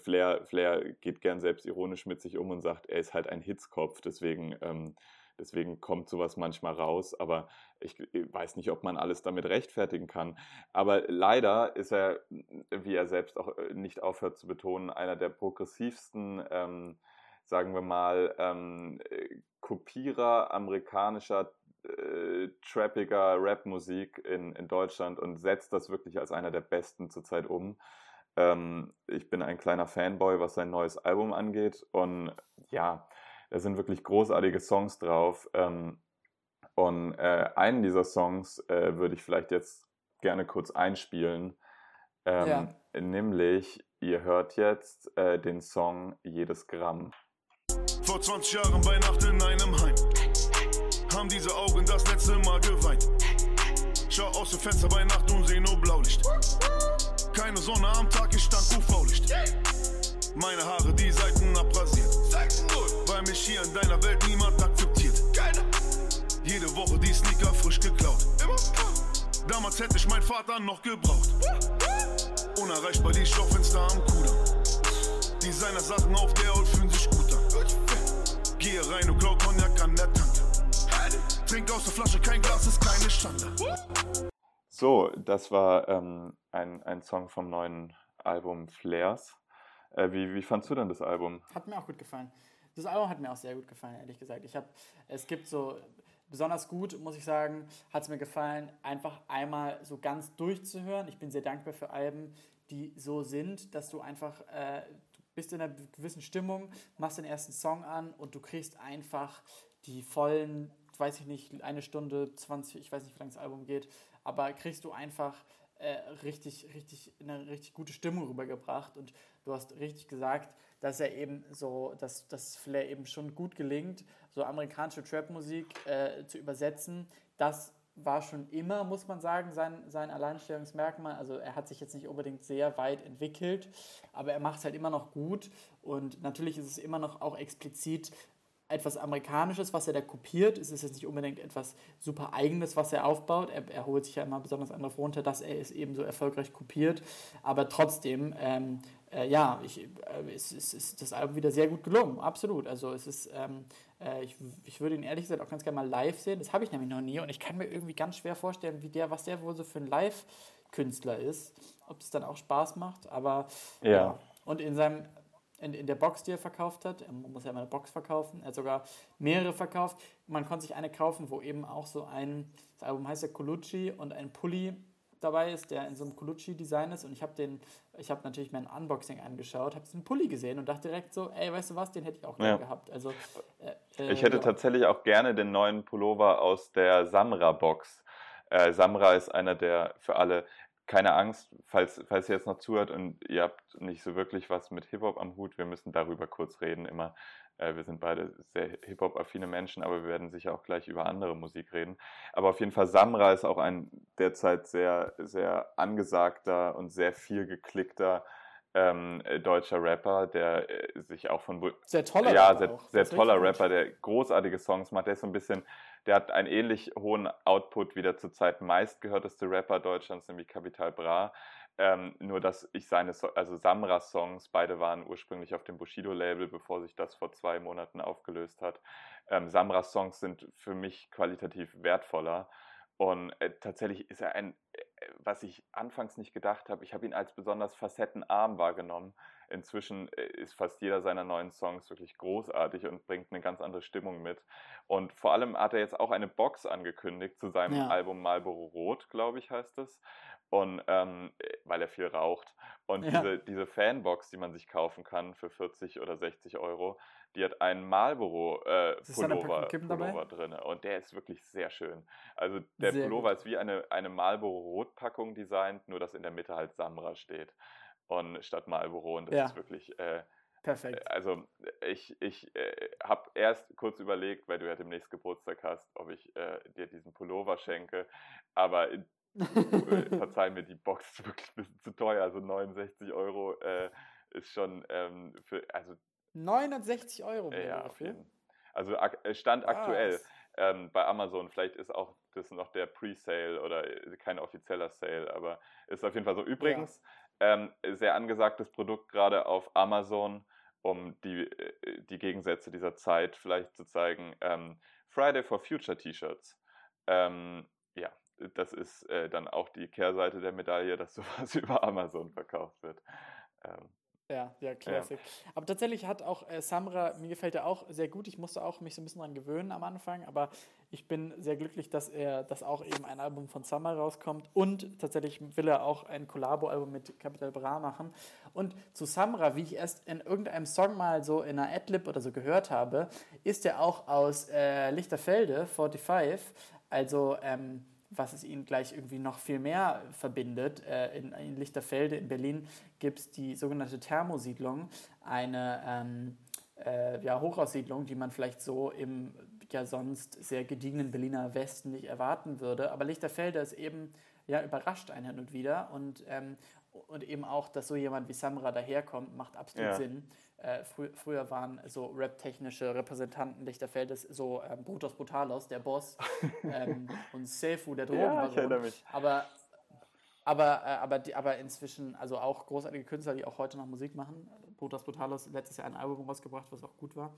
Flair, Flair geht gern selbstironisch mit sich um und sagt, er ist halt ein Hitzkopf, deswegen ähm, Deswegen kommt sowas manchmal raus, aber ich weiß nicht, ob man alles damit rechtfertigen kann. Aber leider ist er, wie er selbst auch äh, nicht aufhört zu betonen, einer der progressivsten, ähm, sagen wir mal, ähm, Kopierer amerikanischer äh, trappiger Rapmusik in, in Deutschland und setzt das wirklich als einer der besten zurzeit um. Ähm, ich bin ein kleiner Fanboy, was sein neues Album angeht. Und ja, da sind wirklich großartige Songs drauf. Ähm, und äh, einen dieser Songs äh, würde ich vielleicht jetzt gerne kurz einspielen. Ähm, ja. Nämlich, ihr hört jetzt äh, den Song Jedes Gramm. Vor 20 Jahren bei Nacht in einem Heim haben diese Augen das letzte Mal geweint. Schau aus dem Fenster bei Nacht und seh nur Blaulicht. Keine Sonne am Tag, ich stand UV-Licht. Meine Haare, die Seiten abrasiert. Weil mich hier in deiner Welt niemand akzeptiert. Keiner. Jede Woche die Sneaker frisch geklaut. Immer Damals hätte ich meinen Vater noch gebraucht. Unerreichbar die Schaufenster am Kuder. Designer Sachen auf der Haut fühlen sich gut an. Gehe rein und glaub Cognac an der Tante. Trink aus der Flasche, kein Glas ist keine Schande. So, das war ähm, ein, ein Song vom neuen Album Flares. Äh, wie, wie fandst du denn das Album? Hat mir auch gut gefallen. Das Album hat mir auch sehr gut gefallen, ehrlich gesagt. Ich habe, es gibt so, besonders gut, muss ich sagen, hat es mir gefallen, einfach einmal so ganz durchzuhören. Ich bin sehr dankbar für Alben, die so sind, dass du einfach, äh, du bist in einer gewissen Stimmung, machst den ersten Song an und du kriegst einfach die vollen, weiß ich nicht, eine Stunde, 20, ich weiß nicht, wie lange das Album geht, aber kriegst du einfach richtig, richtig, eine richtig gute Stimmung rübergebracht und du hast richtig gesagt, dass er eben so, dass das Flair eben schon gut gelingt, so amerikanische Trap-Musik äh, zu übersetzen, das war schon immer, muss man sagen, sein, sein Alleinstellungsmerkmal. Also er hat sich jetzt nicht unbedingt sehr weit entwickelt, aber er macht es halt immer noch gut. Und natürlich ist es immer noch auch explizit etwas Amerikanisches, was er da kopiert. Es ist jetzt nicht unbedingt etwas super Eigenes, was er aufbaut. Er, er holt sich ja immer besonders darauf runter, dass er es eben so erfolgreich kopiert. Aber trotzdem, ähm, äh, ja, ich, äh, es, es, ist das Album wieder sehr gut gelungen, absolut. Also es ist, ähm, äh, ich, ich würde ihn ehrlich gesagt auch ganz gerne mal live sehen. Das habe ich nämlich noch nie und ich kann mir irgendwie ganz schwer vorstellen, wie der, was der wohl so für ein Live-Künstler ist. Ob es dann auch Spaß macht, aber ja. ja. Und in seinem in, in der Box, die er verkauft hat. Man muss ja immer eine Box verkaufen. Er hat sogar mehrere verkauft. Man konnte sich eine kaufen, wo eben auch so ein, das Album heißt ja Colucci und ein Pulli dabei ist, der in so einem Colucci-Design ist. Und ich habe den, ich habe natürlich mein Unboxing angeschaut, habe diesen Pulli gesehen und dachte direkt so, ey, weißt du was, den hätte ich auch gerne ja. gehabt. Also, äh, äh, ich hätte ja. tatsächlich auch gerne den neuen Pullover aus der Samra-Box. Äh, Samra ist einer der für alle keine Angst, falls, falls ihr jetzt noch zuhört und ihr habt nicht so wirklich was mit Hip-Hop am Hut, wir müssen darüber kurz reden immer. Äh, wir sind beide sehr Hip-Hop-affine Menschen, aber wir werden sicher auch gleich über andere Musik reden. Aber auf jeden Fall, Samra ist auch ein derzeit sehr, sehr angesagter und sehr viel geklickter ähm, deutscher Rapper, der äh, sich auch von... Sehr toller ja, Rapper. sehr, sehr toller Rapper, der großartige Songs macht. Der ist so ein bisschen der hat einen ähnlich hohen Output wie der zurzeit meistgehörteste Rapper Deutschlands, nämlich Capital Bra. Ähm, nur dass ich seine, so also Samra-Songs, beide waren ursprünglich auf dem Bushido-Label, bevor sich das vor zwei Monaten aufgelöst hat. Ähm, Samra-Songs sind für mich qualitativ wertvoller. Und äh, tatsächlich ist er ein, äh, was ich anfangs nicht gedacht habe, ich habe ihn als besonders facettenarm wahrgenommen inzwischen äh, ist fast jeder seiner neuen Songs wirklich großartig und bringt eine ganz andere Stimmung mit. Und vor allem hat er jetzt auch eine Box angekündigt zu seinem ja. Album Marlboro Rot, glaube ich, heißt es. Und ähm, äh, weil er viel raucht. Und ja. diese, diese Fanbox, die man sich kaufen kann für 40 oder 60 Euro, die hat einen Marlboro äh, Pullover, Pullover drin. Und der ist wirklich sehr schön. Also der sehr Pullover gut. ist wie eine, eine Marlboro Rotpackung designt, nur dass in der Mitte halt Samra steht und statt Marlboro. Und das ja. ist wirklich. Äh, Perfekt. Also ich, ich äh, habe erst kurz überlegt, weil du ja demnächst Geburtstag hast, ob ich äh, dir diesen Pullover schenke. Aber äh, verzeih mir, die Box ist wirklich ein bisschen zu teuer. Also 69 Euro äh, ist schon ähm, für. Also, 69 Euro ja, dafür? Also äh, Stand aktuell ähm, bei Amazon. Vielleicht ist auch das noch der Pre-Sale oder kein offizieller Sale, aber ist auf jeden Fall so. Übrigens, ähm, sehr angesagtes Produkt gerade auf Amazon, um die, äh, die Gegensätze dieser Zeit vielleicht zu zeigen. Ähm, Friday for Future T-Shirts. Ähm, ja, das ist äh, dann auch die Kehrseite der Medaille, dass sowas über Amazon verkauft wird. Ähm, ja, ja, Classic. Ja. Aber tatsächlich hat auch äh, Samra, mir gefällt er auch sehr gut. Ich musste auch mich so ein bisschen dran gewöhnen am Anfang, aber ich bin sehr glücklich, dass er, dass auch eben ein Album von Samra rauskommt und tatsächlich will er auch ein Collabo-Album mit Capital Bra machen. Und zu Samra, wie ich erst in irgendeinem Song mal so in einer Adlib oder so gehört habe, ist er auch aus äh, Lichterfelde, 45, also ähm, was es ihn gleich irgendwie noch viel mehr verbindet. Äh, in, in, Lichterfelde in Berlin gibt es die sogenannte Thermosiedlung, eine ähm, äh, ja, Hochhaussiedlung, die man vielleicht so im ja sonst sehr gediegenen Berliner Westen nicht erwarten würde. Aber Lichterfelde ist eben ja überrascht einen hin und wieder und, ähm, und eben auch, dass so jemand wie Samra daherkommt, macht absolut ja. Sinn. Äh, frü früher waren so rap-technische Repräsentanten Lichterfeldes so ähm, Brutus Brutalos, der Boss, ähm, und Seifu, der Drogenbaron. Ja, Aber, aber, äh, aber, die, aber inzwischen, also auch großartige Künstler, die auch heute noch Musik machen. Brutus Brutalos letztes Jahr ein Album rausgebracht, was auch gut war,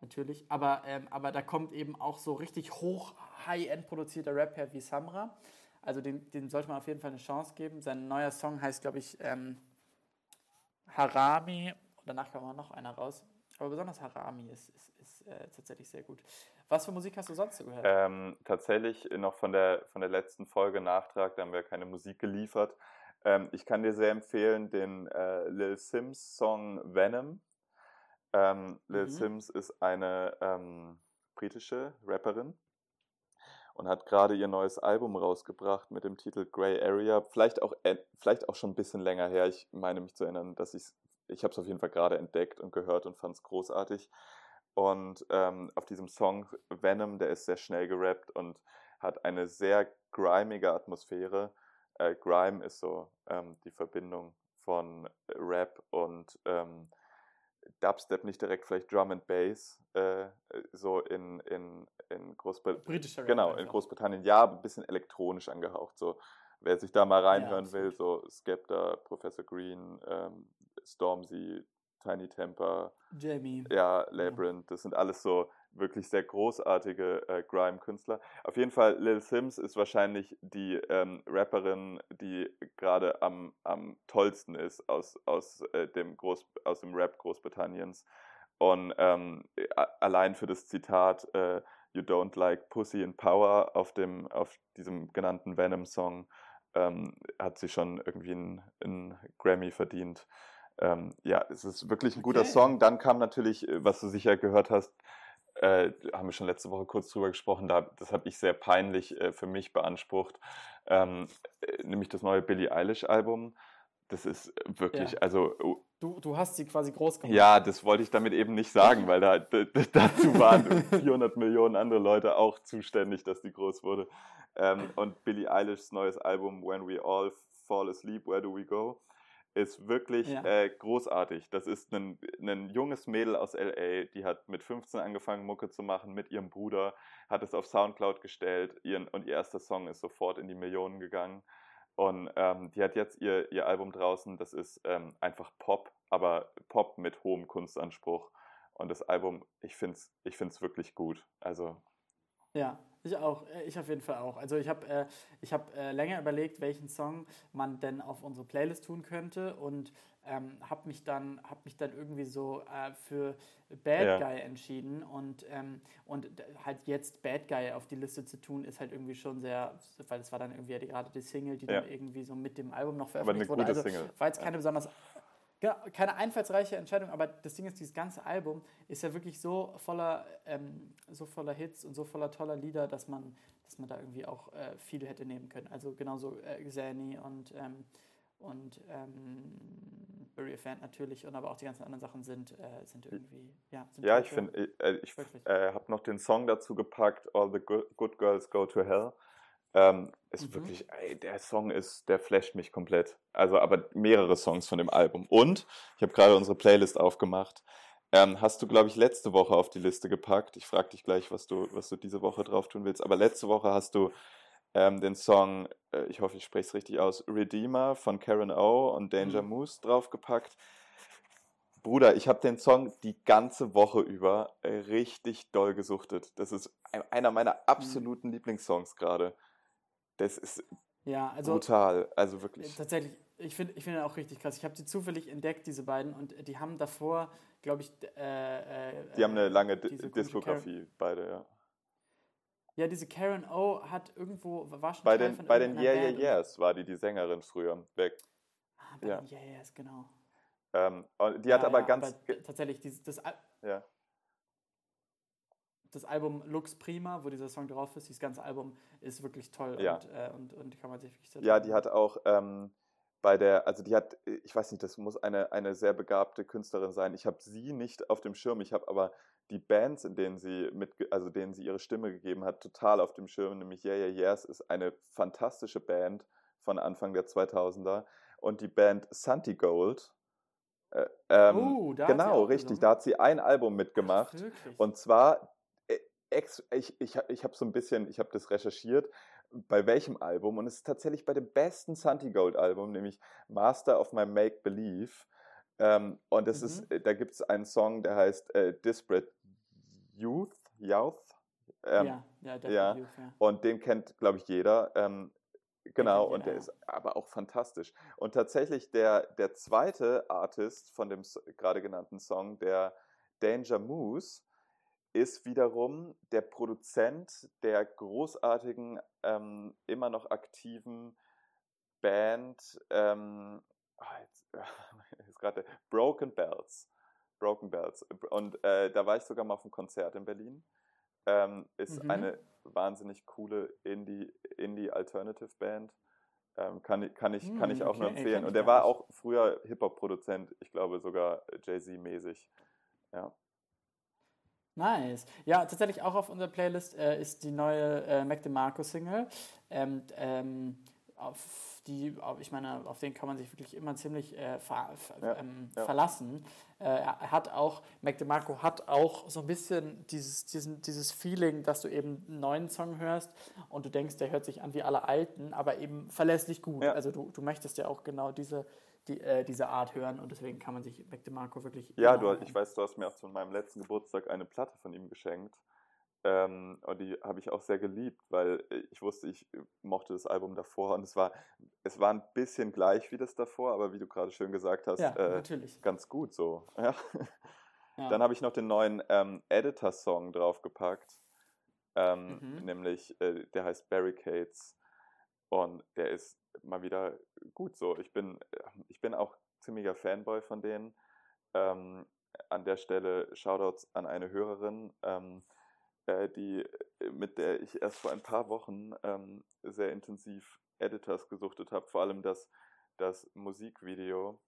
natürlich. Aber, ähm, aber da kommt eben auch so richtig hoch, high-end produzierter Rap her wie Samra. Also dem, dem sollte man auf jeden Fall eine Chance geben. Sein neuer Song heißt, glaube ich, ähm, Harami Danach kam auch noch einer raus. Aber besonders Harami ist, ist, ist äh, tatsächlich sehr gut. Was für Musik hast du sonst gehört? Ähm, tatsächlich noch von der, von der letzten Folge Nachtrag, da haben wir keine Musik geliefert. Ähm, ich kann dir sehr empfehlen den äh, Lil Sims Song Venom. Ähm, Lil mhm. Sims ist eine ähm, britische Rapperin und hat gerade ihr neues Album rausgebracht mit dem Titel Grey Area. Vielleicht auch, äh, vielleicht auch schon ein bisschen länger her. Ich meine mich zu erinnern, dass ich es ich habe es auf jeden Fall gerade entdeckt und gehört und fand es großartig. Und ähm, auf diesem Song Venom, der ist sehr schnell gerappt und hat eine sehr grimige Atmosphäre. Äh, Grime ist so ähm, die Verbindung von Rap und ähm, Dubstep, nicht direkt vielleicht Drum and Bass, äh, so in, in, in Großbritannien. Genau, in Großbritannien, ja, ein bisschen elektronisch angehaucht. So, wer sich da mal reinhören ja, will, so Skepta, Professor Green, ähm, Stormzy, Tiny Temper, Jamie. Ja, Labyrinth, das sind alles so wirklich sehr großartige äh, Grime-Künstler. Auf jeden Fall, Lil Sims ist wahrscheinlich die ähm, Rapperin, die gerade am, am tollsten ist aus, aus, äh, dem, Groß, aus dem Rap Großbritanniens. Und ähm, allein für das Zitat äh, You don't like Pussy in Power auf, dem, auf diesem genannten Venom-Song ähm, hat sie schon irgendwie einen Grammy verdient. Ähm, ja, es ist wirklich ein guter okay. Song. Dann kam natürlich, äh, was du sicher gehört hast, äh, haben wir schon letzte Woche kurz drüber gesprochen, da, das habe ich sehr peinlich äh, für mich beansprucht, ähm, äh, nämlich das neue Billie Eilish-Album. Das ist wirklich, ja. also. Oh du, du hast sie quasi groß gemacht. Ja, das wollte ich damit eben nicht sagen, weil da, dazu waren 400 Millionen andere Leute auch zuständig, dass die groß wurde. Ähm, und Billie Eilishs neues Album When We All Fall Asleep, Where Do We Go? Ist wirklich ja. äh, großartig. Das ist ein, ein junges Mädel aus LA, die hat mit 15 angefangen, Mucke zu machen mit ihrem Bruder, hat es auf Soundcloud gestellt ihren, und ihr erster Song ist sofort in die Millionen gegangen. Und ähm, die hat jetzt ihr, ihr Album draußen, das ist ähm, einfach Pop, aber Pop mit hohem Kunstanspruch. Und das Album, ich finde es ich find's wirklich gut. Also. Ja, ich auch, äh, ich auf jeden Fall auch. Also ich habe äh, hab, äh, länger überlegt, welchen Song man denn auf unsere Playlist tun könnte und ähm, habe mich, dann, hab mich dann irgendwie so äh, für Bad ja. Guy entschieden und, ähm, und halt jetzt Bad Guy auf die Liste zu tun, ist halt irgendwie schon sehr, weil es war dann irgendwie gerade die Single, die ja. dann irgendwie so mit dem Album noch veröffentlicht wurde. Also war jetzt keine besonders Genau, keine einfallsreiche Entscheidung, aber das Ding ist, dieses ganze Album ist ja wirklich so voller, ähm, so voller Hits und so voller toller Lieder, dass man, dass man da irgendwie auch äh, viel hätte nehmen können. Also genauso äh, Xani und, ähm, und ähm, Barry Fan natürlich und aber auch die ganzen anderen Sachen sind, äh, sind irgendwie, ja. Sind ja, ich finde, äh, ich, ich äh, habe noch den Song dazu gepackt, All the Good Girls Go to Hell. Ähm, ist mhm. wirklich, ey, der Song ist, der flasht mich komplett. Also, aber mehrere Songs von dem Album. Und ich habe gerade unsere Playlist aufgemacht. Ähm, hast du, glaube ich, letzte Woche auf die Liste gepackt. Ich frage dich gleich, was du, was du diese Woche drauf tun willst. Aber letzte Woche hast du ähm, den Song, äh, ich hoffe, ich spreche es richtig aus, Redeemer von Karen O und Danger mhm. Moose draufgepackt. Bruder, ich habe den Song die ganze Woche über richtig doll gesuchtet. Das ist einer meiner mhm. absoluten mhm. Lieblingssongs gerade. Das ist ja, also, brutal, also wirklich. Tatsächlich, ich finde ich find auch richtig krass. Ich habe die zufällig entdeckt, diese beiden, und die haben davor, glaube ich, äh, äh, Die haben eine lange Diskografie, Karen, beide, ja. Ja, diese Karen O hat irgendwo, war schon bei den, bei den Yeah Yeah Yeahs war die die Sängerin früher, weg. Ah, bei ja. den Yeah Yeahs, genau. Ähm, die ja, hat aber ja, ganz... Aber tatsächlich, dieses, das, ja das Album Lux Prima, wo dieser Song drauf ist, dieses ganze Album ist wirklich toll ja. und, äh, und, und kann man sich wirklich sehr Ja, die hat auch ähm, bei der, also die hat, ich weiß nicht, das muss eine, eine sehr begabte Künstlerin sein. Ich habe sie nicht auf dem Schirm, ich habe aber die Bands, in denen sie mit, also denen sie ihre Stimme gegeben hat, total auf dem Schirm, nämlich Yeah Yeah Yes ist eine fantastische Band von Anfang der 2000er und die Band Santi Gold, äh, ähm, oh, genau, richtig. Da hat sie ein Album mitgemacht. Ach, und zwar ich, ich, ich habe so ein bisschen, ich habe das recherchiert, bei welchem Album und es ist tatsächlich bei dem besten Santi Gold Album, nämlich Master of My Make Believe. Ähm, und das mhm. ist, äh, da gibt es einen Song, der heißt äh, Disparate Youth, Youth. Ähm, ja, ja, ja. Youth, ja. Und den kennt, glaube ich, jeder. Ähm, genau, und der ist aber auch fantastisch. Und tatsächlich der, der zweite Artist von dem gerade genannten Song, der Danger Moose, ist wiederum der Produzent der großartigen, ähm, immer noch aktiven Band, ähm, ah, jetzt, jetzt gerade Broken Bells. Broken Bells. Und äh, da war ich sogar mal auf einem Konzert in Berlin. Ähm, ist mhm. eine wahnsinnig coole Indie, Indie Alternative Band. Ähm, kann, kann, ich, kann ich hm, auch okay, nur empfehlen. Und der war auch früher Hip-Hop-Produzent, ich glaube sogar Jay-Z-mäßig. Ja. Nice. Ja, tatsächlich auch auf unserer Playlist äh, ist die neue äh, Mac DeMarco Single. Ähm, ähm, auf die, ich meine, auf den kann man sich wirklich immer ziemlich äh, ver, ja, ähm, ja. verlassen. Äh, er hat auch, Mac DeMarco hat auch so ein bisschen dieses, diesen, dieses Feeling, dass du eben einen neuen Song hörst und du denkst, der hört sich an wie alle alten, aber eben verlässlich gut. Ja. Also du, du möchtest ja auch genau diese, die, äh, diese Art hören und deswegen kann man sich Mac DeMarco wirklich. Ja, du, ich weiß, du hast mir auch zu meinem letzten Geburtstag eine Platte von ihm geschenkt. Ähm, und die habe ich auch sehr geliebt, weil ich wusste, ich mochte das Album davor und es war, es war ein bisschen gleich wie das davor, aber wie du gerade schön gesagt hast, ja, äh, ganz gut so. Ja. Ja. Dann habe ich noch den neuen ähm, Editor-Song draufgepackt, ähm, mhm. nämlich äh, der heißt Barricades und der ist mal wieder gut so. Ich bin, ich bin auch ziemlicher Fanboy von denen. Ähm, an der Stelle Shoutouts an eine Hörerin, ähm, äh, die, äh, mit der ich erst vor ein paar Wochen ähm, sehr intensiv Editors gesuchtet habe, vor allem das, das Musikvideo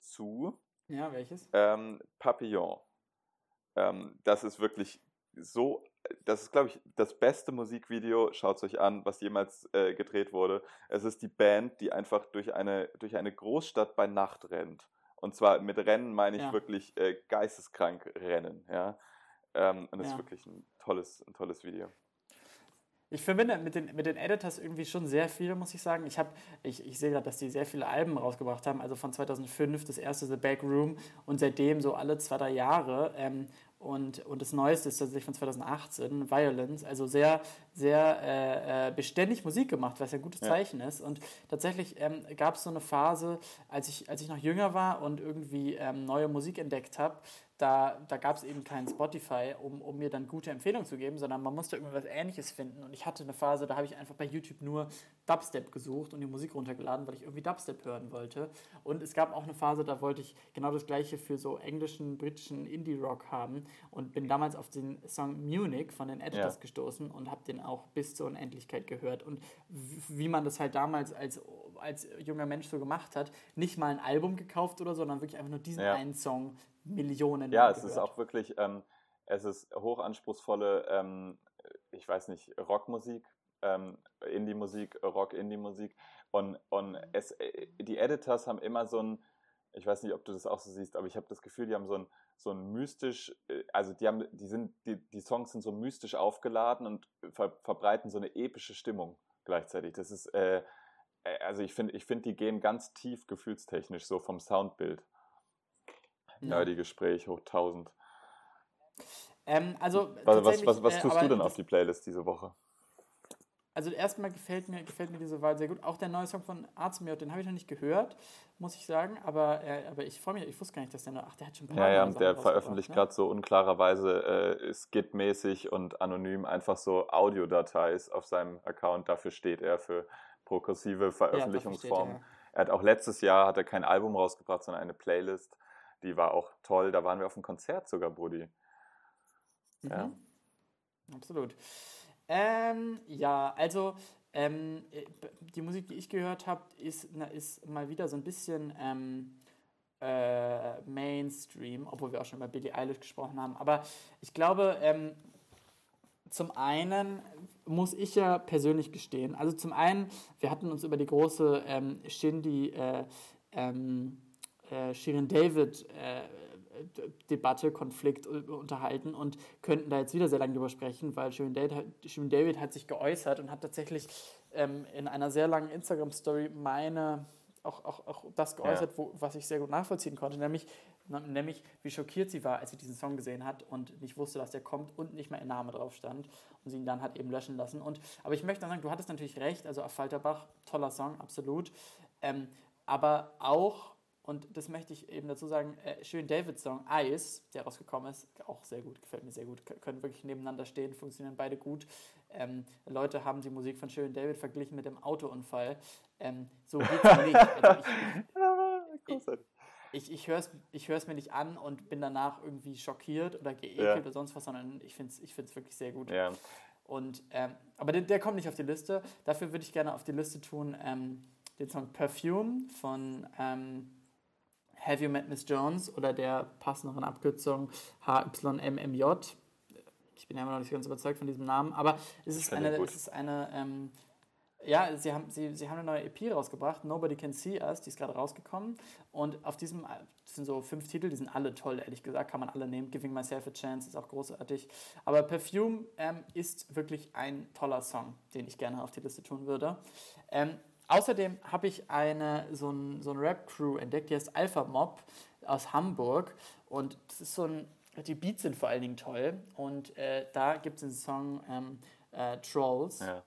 zu ja, welches? Ähm, Papillon. Ähm, das ist wirklich so, das ist, glaube ich, das beste Musikvideo, schaut es euch an, was jemals äh, gedreht wurde. Es ist die Band, die einfach durch eine, durch eine Großstadt bei Nacht rennt. Und zwar mit Rennen meine ich ja. wirklich äh, geisteskrank Rennen, ja. Ähm, und das ja. ist wirklich ein tolles, ein tolles Video. Ich verbinde mit den, mit den Editors irgendwie schon sehr viel, muss ich sagen. Ich, ich, ich sehe gerade, dass die sehr viele Alben rausgebracht haben. Also von 2005 das erste The Back Room und seitdem so alle zwei, drei Jahre. Ähm, und, und das Neueste ist tatsächlich von 2018, Violence. Also sehr, sehr äh, äh, beständig Musik gemacht, was ja ein gutes Zeichen ja. ist. Und tatsächlich ähm, gab es so eine Phase, als ich, als ich noch jünger war und irgendwie ähm, neue Musik entdeckt habe, da, da gab es eben kein Spotify, um, um mir dann gute Empfehlungen zu geben, sondern man musste irgendwas Ähnliches finden. Und ich hatte eine Phase, da habe ich einfach bei YouTube nur Dubstep gesucht und die Musik runtergeladen, weil ich irgendwie Dubstep hören wollte. Und es gab auch eine Phase, da wollte ich genau das gleiche für so englischen, britischen Indie-Rock haben und bin damals auf den Song Munich von den Editors ja. gestoßen und habe den auch bis zur Unendlichkeit gehört. Und wie man das halt damals als, als junger Mensch so gemacht hat, nicht mal ein Album gekauft oder so, sondern wirklich einfach nur diesen ja. einen Song Millionen. Ja, es gehört. ist auch wirklich, ähm, es ist hochanspruchsvolle, ähm, ich weiß nicht, Rockmusik, ähm, Indie-Musik, Rock-Indie-Musik. Und, und es, äh, die Editors haben immer so ein, ich weiß nicht, ob du das auch so siehst, aber ich habe das Gefühl, die haben so ein, so ein mystisch, äh, also die haben, die sind, die, die Songs sind so mystisch aufgeladen und ver, verbreiten so eine epische Stimmung gleichzeitig. Das ist, äh, äh also ich finde, ich finde, die gehen ganz tief gefühlstechnisch, so vom Soundbild. Ja, die Gespräch hoch 1000. Ähm, also was, was, was, was tust äh, du denn auf die Playlist diese Woche? Also erstmal gefällt mir, gefällt mir diese Wahl sehr gut. Auch der neue Song von Arztmiot, den habe ich noch nicht gehört, muss ich sagen. Aber, äh, aber ich freue mich, ich wusste gar nicht, dass der noch, ach, der hat schon ein paar Ja, ja, der veröffentlicht ne? gerade so unklarerweise äh, skit-mäßig und anonym einfach so Audiodateis auf seinem Account. Dafür steht er für progressive Veröffentlichungsformen. Ja, er hat auch letztes Jahr hat er kein Album rausgebracht, sondern eine Playlist die war auch toll. Da waren wir auf dem Konzert sogar, Brudi. Ja. Mhm. Absolut. Ähm, ja, also ähm, die Musik, die ich gehört habe, ist, ist mal wieder so ein bisschen ähm, äh, Mainstream, obwohl wir auch schon über Billie Eilish gesprochen haben. Aber ich glaube, ähm, zum einen muss ich ja persönlich gestehen, also zum einen, wir hatten uns über die große ähm, Shindy äh, ähm, äh, Shirin David äh, Debatte, Konflikt unterhalten und könnten da jetzt wieder sehr lange drüber sprechen, weil Shirin David, Shirin David hat sich geäußert und hat tatsächlich ähm, in einer sehr langen Instagram-Story meine auch, auch, auch das geäußert, ja. wo, was ich sehr gut nachvollziehen konnte, nämlich, nämlich wie schockiert sie war, als sie diesen Song gesehen hat und nicht wusste, dass der kommt und nicht mehr ihr Name drauf stand und sie ihn dann hat eben löschen lassen. Und, aber ich möchte sagen, du hattest natürlich recht, also auf Falterbach, toller Song, absolut. Ähm, aber auch und das möchte ich eben dazu sagen, äh, schön Davids Song Ice, der rausgekommen ist, auch sehr gut, gefällt mir sehr gut, können wirklich nebeneinander stehen, funktionieren beide gut. Ähm, Leute haben die Musik von Schön David verglichen mit dem Autounfall. Ähm, so geht es nicht. Also ich, ich, ich, ich höre es ich hör's mir nicht an und bin danach irgendwie schockiert oder geekelt ja. oder sonst was, sondern ich finde es ich find's wirklich sehr gut. Ja. Und, ähm, aber der, der, kommt nicht auf die Liste. Dafür würde ich gerne auf die Liste tun ähm, den Song Perfume von ähm, Have You Met Miss Jones oder der passenderen Abkürzung HYMMJ. Ich bin ja immer noch nicht ganz überzeugt von diesem Namen, aber es ist eine, es ist eine ähm, ja, sie haben, sie, sie haben eine neue EP rausgebracht, Nobody Can See Us, die ist gerade rausgekommen. Und auf diesem, das sind so fünf Titel, die sind alle toll, ehrlich gesagt, kann man alle nehmen. Giving Myself a Chance ist auch großartig. Aber Perfume ähm, ist wirklich ein toller Song, den ich gerne auf die Liste tun würde. Ähm, außerdem habe ich eine, so ein, so ein Rap-Crew entdeckt, die heißt Alpha Mob aus Hamburg. Und das ist so ein, die Beats sind vor allen Dingen toll. Und äh, da gibt es den Song ähm, äh, Trolls. Ja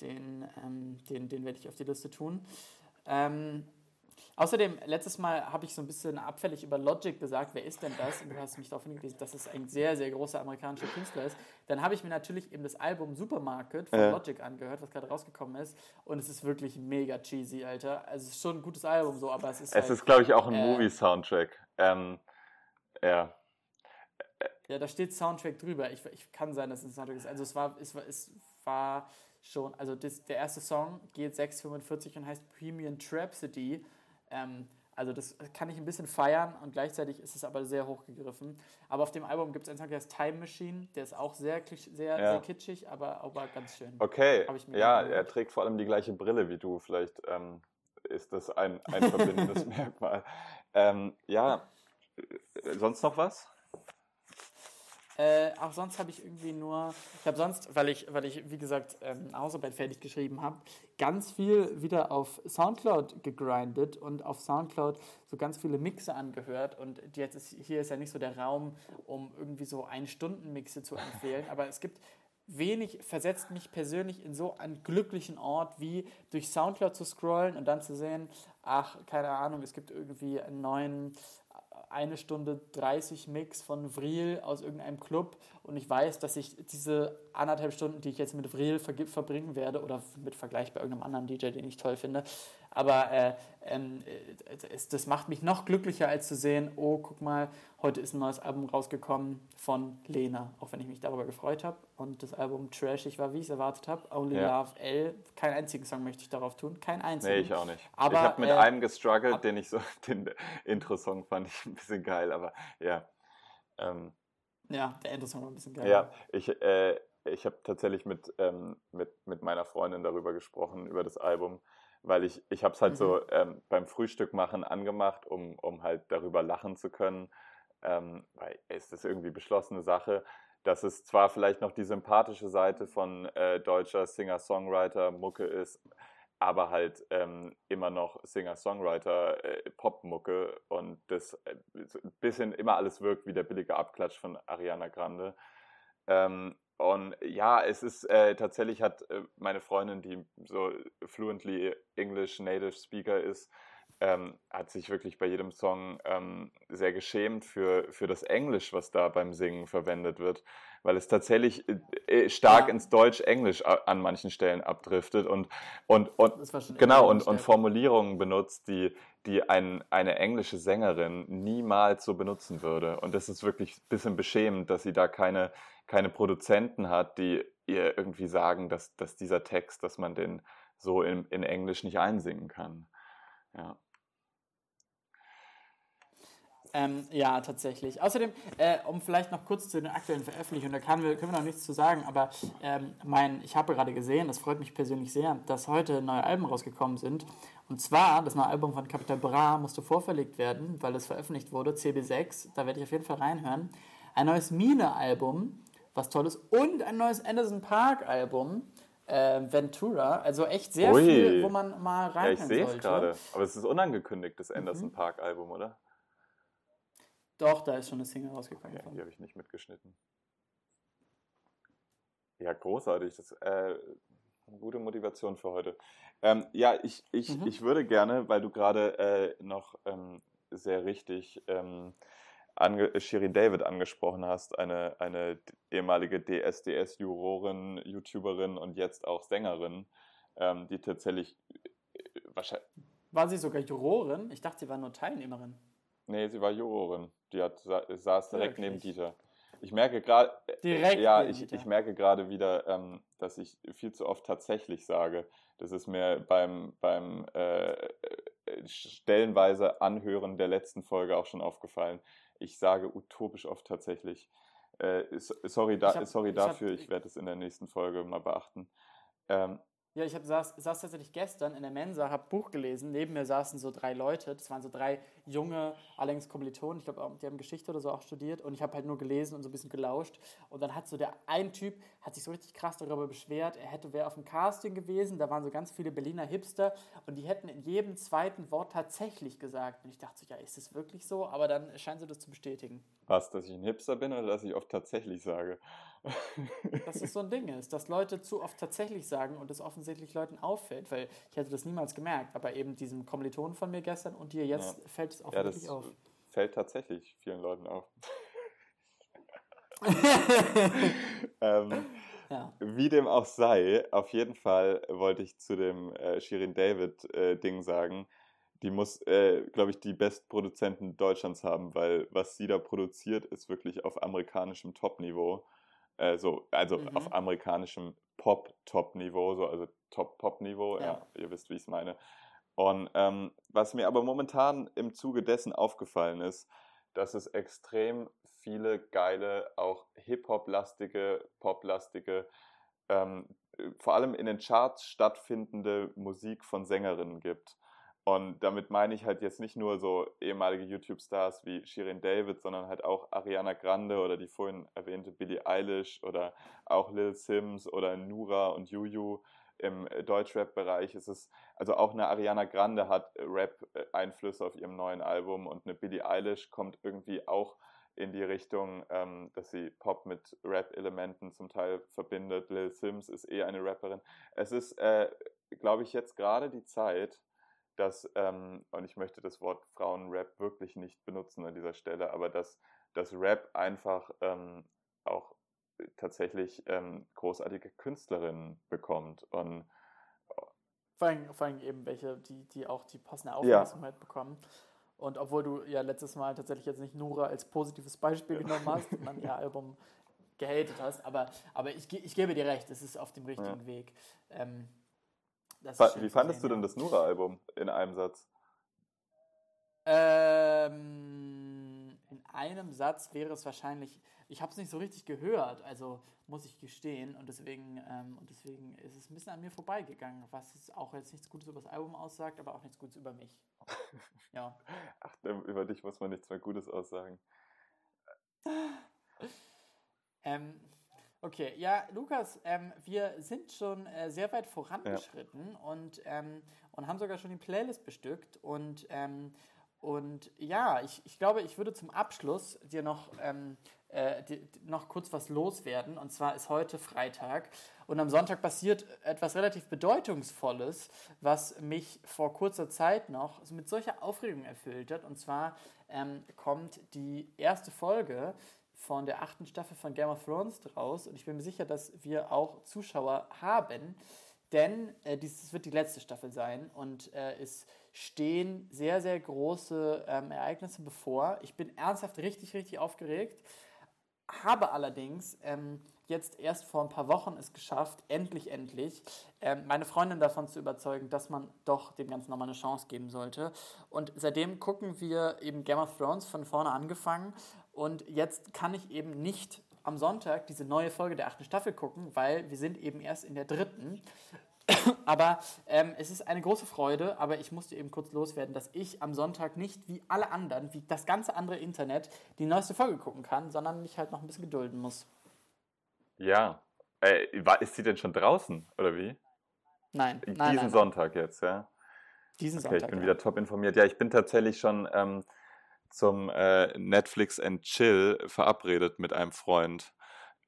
den, ähm, den, den werde ich auf die Liste tun. Ähm, außerdem, letztes Mal habe ich so ein bisschen abfällig über Logic gesagt, wer ist denn das? Und du hast mich darauf hingewiesen, dass es ein sehr, sehr großer amerikanischer Künstler ist. Dann habe ich mir natürlich eben das Album Supermarket von ja. Logic angehört, was gerade rausgekommen ist. Und es ist wirklich mega cheesy, Alter. Also es ist schon ein gutes Album so, aber es ist. Es halt, ist, glaube ich, auch ein äh, Movie-Soundtrack. Ähm, ja. Ja, da steht Soundtrack drüber. Ich, ich kann sein, dass es ein Soundtrack ist. Also es war, es war, es war schon, also das, der erste Song geht 6,45 und heißt Premium Trapsody. Ähm, also das kann ich ein bisschen feiern und gleichzeitig ist es aber sehr hochgegriffen. Aber auf dem Album gibt es einen Song, der ist Time Machine, der ist auch sehr, sehr, ja. sehr kitschig, aber, aber ganz schön. Okay, ja, er trägt vor allem die gleiche Brille wie du. Vielleicht ähm, ist das ein, ein verbindendes Merkmal. Ähm, ja, äh, sonst noch was? Äh, auch sonst habe ich irgendwie nur, ich habe sonst, weil ich, weil ich, wie gesagt, ähm, Hausarbeit fertig geschrieben habe, ganz viel wieder auf Soundcloud gegrindet und auf Soundcloud so ganz viele Mixe angehört. Und jetzt ist, hier ist ja nicht so der Raum, um irgendwie so Ein-Stunden-Mixe zu empfehlen, aber es gibt wenig versetzt mich persönlich in so einen glücklichen Ort, wie durch Soundcloud zu scrollen und dann zu sehen, ach, keine Ahnung, es gibt irgendwie einen neuen eine Stunde 30 Mix von Vril aus irgendeinem Club und ich weiß, dass ich diese anderthalb Stunden, die ich jetzt mit Vril verbringen werde oder mit Vergleich bei irgendeinem anderen DJ, den ich toll finde, aber äh, ähm, äh, das macht mich noch glücklicher, als zu sehen, oh, guck mal, heute ist ein neues Album rausgekommen von Lena, auch wenn ich mich darüber gefreut habe. Und das Album trashig war, wie ich es erwartet habe. Only ja. Love L. Keinen einzigen Song möchte ich darauf tun. Kein einzigen. Nee, ich auch nicht. Aber, ich habe mit äh, einem gestruggelt, den ich so, den Intro-Song fand ich ein bisschen geil, aber ja. Ähm, ja, der Intro-Song war ein bisschen geil. Ja, ich, äh, ich habe tatsächlich mit, ähm, mit, mit meiner Freundin darüber gesprochen, über das Album weil ich, ich habe es halt mhm. so ähm, beim Frühstück machen angemacht, um, um halt darüber lachen zu können, ähm, weil es ist irgendwie beschlossene Sache, dass es zwar vielleicht noch die sympathische Seite von äh, deutscher Singer-Songwriter-Mucke ist, aber halt ähm, immer noch Singer-Songwriter-Pop-Mucke äh, und das äh, ein bisschen immer alles wirkt wie der billige Abklatsch von Ariana Grande. Ähm, und ja, es ist äh, tatsächlich hat äh, meine Freundin, die so fluently English Native Speaker ist, ähm, hat sich wirklich bei jedem Song ähm, sehr geschämt für, für das Englisch, was da beim Singen verwendet wird, weil es tatsächlich äh, äh stark ja. ins Deutsch-Englisch an manchen Stellen abdriftet und, und, und genau und, und Formulierungen benutzt, die, die ein, eine englische Sängerin niemals so benutzen würde. Und das ist wirklich ein bisschen beschämend, dass sie da keine keine Produzenten hat, die ihr irgendwie sagen, dass, dass dieser Text, dass man den so in, in Englisch nicht einsingen kann. Ja. Ähm, ja, tatsächlich. Außerdem, äh, um vielleicht noch kurz zu den aktuellen Veröffentlichungen, da können wir, können wir noch nichts zu sagen, aber ähm, mein, ich habe gerade gesehen, das freut mich persönlich sehr, dass heute neue Alben rausgekommen sind. Und zwar, das neue Album von Capital Bra musste vorverlegt werden, weil es veröffentlicht wurde, CB6, da werde ich auf jeden Fall reinhören. Ein neues Mine-Album was Tolles. Und ein neues Anderson Park Album. Äh, Ventura, also echt sehr Ui. viel, wo man mal rein Ja, ich sehe es gerade. Aber es ist unangekündigt, das Anderson mhm. Park Album, oder? Doch, da ist schon eine Single rausgekommen. Okay, die habe ich nicht mitgeschnitten. Ja, großartig. Das ist äh, eine gute Motivation für heute. Ähm, ja, ich, ich, mhm. ich würde gerne, weil du gerade äh, noch ähm, sehr richtig ähm, ange Shirin David angesprochen hast, eine, eine ehemalige DSDS-Jurorin, YouTuberin und jetzt auch Sängerin, ähm, die tatsächlich äh, wahrscheinlich. War sie sogar Jurorin? Ich dachte, sie war nur Teilnehmerin. Nee, sie war Jurorin. Die hat, saß direkt Wirklich? neben Dieter. Ich merke gerade, äh, ja, ich, ich merke gerade wieder, ähm, dass ich viel zu oft tatsächlich sage. Das ist mir beim, beim äh, äh stellenweise Anhören der letzten Folge auch schon aufgefallen ich sage utopisch oft tatsächlich. Äh, sorry, da, hab, sorry dafür, ich, ich werde es in der nächsten Folge mal beachten. Ähm, ja, ich hab, saß, saß tatsächlich gestern in der Mensa, habe Buch gelesen. Neben mir saßen so drei Leute. Das waren so drei junge, allerdings Kommilitonen. Ich glaube, die haben Geschichte oder so auch studiert. Und ich habe halt nur gelesen und so ein bisschen gelauscht. Und dann hat so der ein Typ, hat sich so richtig krass darüber beschwert, er hätte wer auf dem Casting gewesen. Da waren so ganz viele Berliner Hipster. Und die hätten in jedem zweiten Wort tatsächlich gesagt. Und ich dachte so, ja, ist das wirklich so? Aber dann scheinen sie das zu bestätigen. Was, dass ich ein Hipster bin oder dass ich oft tatsächlich sage? Dass es so ein Ding ist, dass Leute zu oft tatsächlich sagen und es offensichtlich Leuten auffällt, weil ich hätte das niemals gemerkt, aber eben diesem Kommilitonen von mir gestern und dir jetzt ja. fällt es auch ja, wirklich auf. Fällt tatsächlich vielen Leuten auf. ähm, ja. Wie dem auch sei, auf jeden Fall wollte ich zu dem äh, Shirin David-Ding äh, sagen, die muss, äh, glaube ich, die Bestproduzenten Deutschlands haben, weil was sie da produziert, ist wirklich auf amerikanischem Top-Niveau. Äh, so, also mhm. auf amerikanischem Pop-Top-Niveau, so, also Top-Pop-Niveau, ja. ja. ihr wisst, wie ich es meine. Und ähm, was mir aber momentan im Zuge dessen aufgefallen ist, dass es extrem viele geile, auch Hip-Hop-lastige, Pop-lastige, ähm, vor allem in den Charts stattfindende Musik von Sängerinnen gibt. Und damit meine ich halt jetzt nicht nur so ehemalige YouTube-Stars wie Shirin David, sondern halt auch Ariana Grande oder die vorhin erwähnte Billie Eilish oder auch Lil Sims oder Nura und Juju im Deutschrap-Bereich. Es ist, also auch eine Ariana Grande hat Rap-Einflüsse auf ihrem neuen Album und eine Billie Eilish kommt irgendwie auch in die Richtung, ähm, dass sie Pop mit Rap-Elementen zum Teil verbindet. Lil Sims ist eh eine Rapperin. Es ist, äh, glaube ich, jetzt gerade die Zeit, dass, ähm, und ich möchte das Wort Frauenrap wirklich nicht benutzen an dieser Stelle, aber dass, dass Rap einfach ähm, auch tatsächlich ähm, großartige Künstlerinnen bekommt. Und vor allem, vor allem eben welche, die, die auch die passende Aufmerksamkeit ja. bekommen. Und obwohl du ja letztes Mal tatsächlich jetzt nicht Nora als positives Beispiel genommen hast und dann ihr Album gehatet hast, aber, aber ich, ich gebe dir recht, es ist auf dem richtigen ja. Weg. Ähm, wie fandest du denn das Nura-Album in einem Satz? Ähm, in einem Satz wäre es wahrscheinlich, ich habe es nicht so richtig gehört, also muss ich gestehen, und deswegen, ähm, und deswegen ist es ein bisschen an mir vorbeigegangen, was auch jetzt nichts Gutes über das Album aussagt, aber auch nichts Gutes über mich. ja. Ach, über dich muss man nichts mehr Gutes aussagen. ähm, Okay, ja, Lukas, ähm, wir sind schon äh, sehr weit vorangeschritten ja. und, ähm, und haben sogar schon die Playlist bestückt. Und, ähm, und ja, ich, ich glaube, ich würde zum Abschluss dir noch, ähm, äh, die, noch kurz was loswerden. Und zwar ist heute Freitag und am Sonntag passiert etwas relativ Bedeutungsvolles, was mich vor kurzer Zeit noch mit solcher Aufregung erfüllt hat. Und zwar ähm, kommt die erste Folge von der achten Staffel von Game of Thrones draus und ich bin mir sicher, dass wir auch Zuschauer haben, denn äh, dies wird die letzte Staffel sein. Und äh, es stehen sehr, sehr große ähm, Ereignisse bevor. Ich bin ernsthaft richtig, richtig aufgeregt, habe allerdings ähm, jetzt erst vor ein paar Wochen es geschafft, endlich, endlich, ähm, meine Freundin davon zu überzeugen, dass man doch dem Ganzen nochmal eine Chance geben sollte. Und seitdem gucken wir eben Game of Thrones von vorne angefangen und jetzt kann ich eben nicht am Sonntag diese neue Folge der achten Staffel gucken, weil wir sind eben erst in der dritten. aber ähm, es ist eine große Freude, aber ich musste eben kurz loswerden, dass ich am Sonntag nicht wie alle anderen, wie das ganze andere Internet, die neueste Folge gucken kann, sondern mich halt noch ein bisschen gedulden muss. Ja. Äh, ist sie denn schon draußen, oder wie? Nein. Diesen nein, nein, Sonntag jetzt, ja? Diesen okay, Sonntag. Ich bin ja. wieder top informiert. Ja, ich bin tatsächlich schon ähm, zum äh, Netflix and Chill verabredet mit einem Freund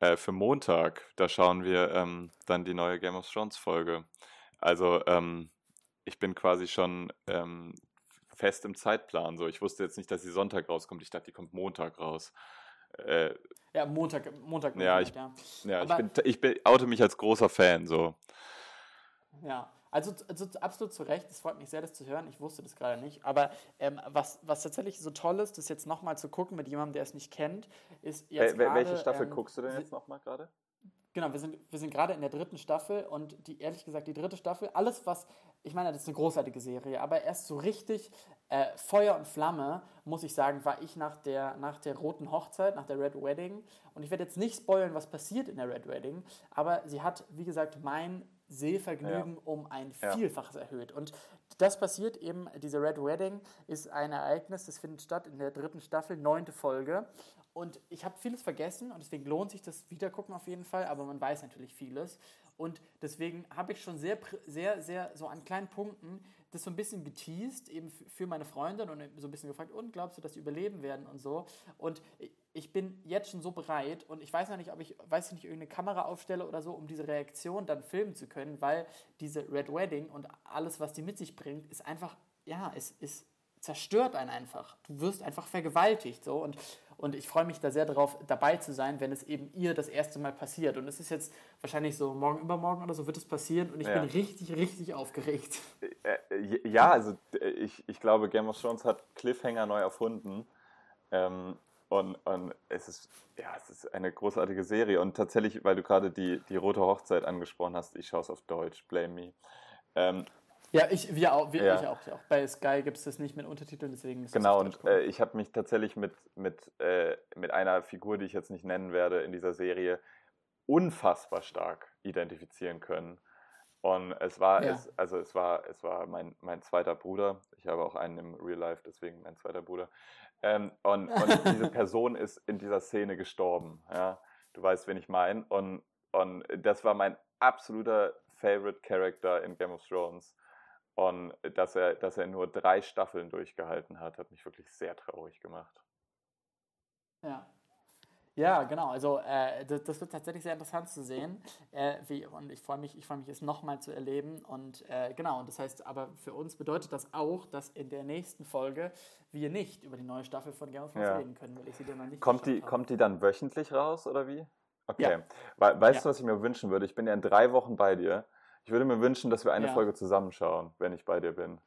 äh, für Montag. Da schauen wir ähm, dann die neue Game of Thrones Folge. Also ähm, ich bin quasi schon ähm, fest im Zeitplan. So, ich wusste jetzt nicht, dass sie Sonntag rauskommt. Ich dachte, die kommt Montag raus. Äh, ja, Montag, Montag. Ja, ich, ja. ja ich, bin, ich bin, oute mich als großer Fan. So. Ja, also, also, absolut zu Recht, es freut mich sehr, das zu hören. Ich wusste das gerade nicht. Aber ähm, was, was tatsächlich so toll ist, das jetzt nochmal zu gucken mit jemandem, der es nicht kennt, ist jetzt. Äh, welche Staffel ähm, guckst du denn jetzt nochmal gerade? Genau, wir sind, wir sind gerade in der dritten Staffel und die, ehrlich gesagt, die dritte Staffel, alles was, ich meine, das ist eine großartige Serie, aber erst so richtig äh, Feuer und Flamme, muss ich sagen, war ich nach der, nach der roten Hochzeit, nach der Red Wedding. Und ich werde jetzt nicht spoilern, was passiert in der Red Wedding, aber sie hat, wie gesagt, mein Sehvergnügen ja. um ein Vielfaches ja. erhöht. Und das passiert eben, diese Red Wedding ist ein Ereignis, das findet statt in der dritten Staffel, neunte Folge. Und ich habe vieles vergessen und deswegen lohnt sich das Wiedergucken auf jeden Fall, aber man weiß natürlich vieles. Und deswegen habe ich schon sehr, sehr, sehr so an kleinen Punkten das so ein bisschen geteased, eben für meine Freundin und so ein bisschen gefragt, und glaubst du, dass sie überleben werden und so. Und ich bin jetzt schon so bereit und ich weiß noch nicht, ob ich, weiß nicht, irgendeine Kamera aufstelle oder so, um diese Reaktion dann filmen zu können, weil diese Red Wedding und alles, was die mit sich bringt, ist einfach, ja, es ist zerstört einen einfach. Du wirst einfach vergewaltigt so und und ich freue mich da sehr darauf, dabei zu sein, wenn es eben ihr das erste Mal passiert. Und es ist jetzt wahrscheinlich so morgen, übermorgen oder so wird es passieren. Und ich ja. bin richtig, richtig aufgeregt. Äh, äh, ja, also äh, ich, ich glaube, Game of Thrones hat Cliffhanger neu erfunden. Ähm, und, und es ist, ja, es ist eine großartige Serie. Und tatsächlich, weil du gerade die, die Rote Hochzeit angesprochen hast, ich schaue es auf Deutsch, blame me. Ähm, ja, ich, wir auch, wir, ja. ich auch, ich auch. Bei Sky gibt es das nicht mit Untertiteln, deswegen ist Genau, und äh, ich habe mich tatsächlich mit, mit, äh, mit einer Figur, die ich jetzt nicht nennen werde, in dieser Serie unfassbar stark identifizieren können. Und es war, ja. es, also es war, es war mein, mein zweiter Bruder. Ich habe auch einen im Real Life, deswegen mein zweiter Bruder. Ähm, und, und diese Person ist in dieser Szene gestorben. Ja? Du weißt, wen ich meine. Und, und das war mein absoluter Favorite Character in Game of Thrones. Und dass er, dass er nur drei Staffeln durchgehalten hat, hat mich wirklich sehr traurig gemacht. Ja. Ja, genau. Also äh, das, das, wird tatsächlich sehr interessant zu sehen. Äh, wie, und ich freue mich, ich freue mich, es nochmal zu erleben. Und äh, genau, und das heißt, aber für uns bedeutet das auch, dass in der nächsten Folge wir nicht über die neue Staffel von Game of Thrones ja. reden können, weil ich sie dann noch nicht kommt die, kommt die dann wöchentlich raus oder wie? Okay. Ja. We weißt ja. du, was ich mir wünschen würde? Ich bin ja in drei Wochen bei dir. Ich würde mir wünschen, dass wir eine. Folge zusammenschauen, wenn ich bei dir bin.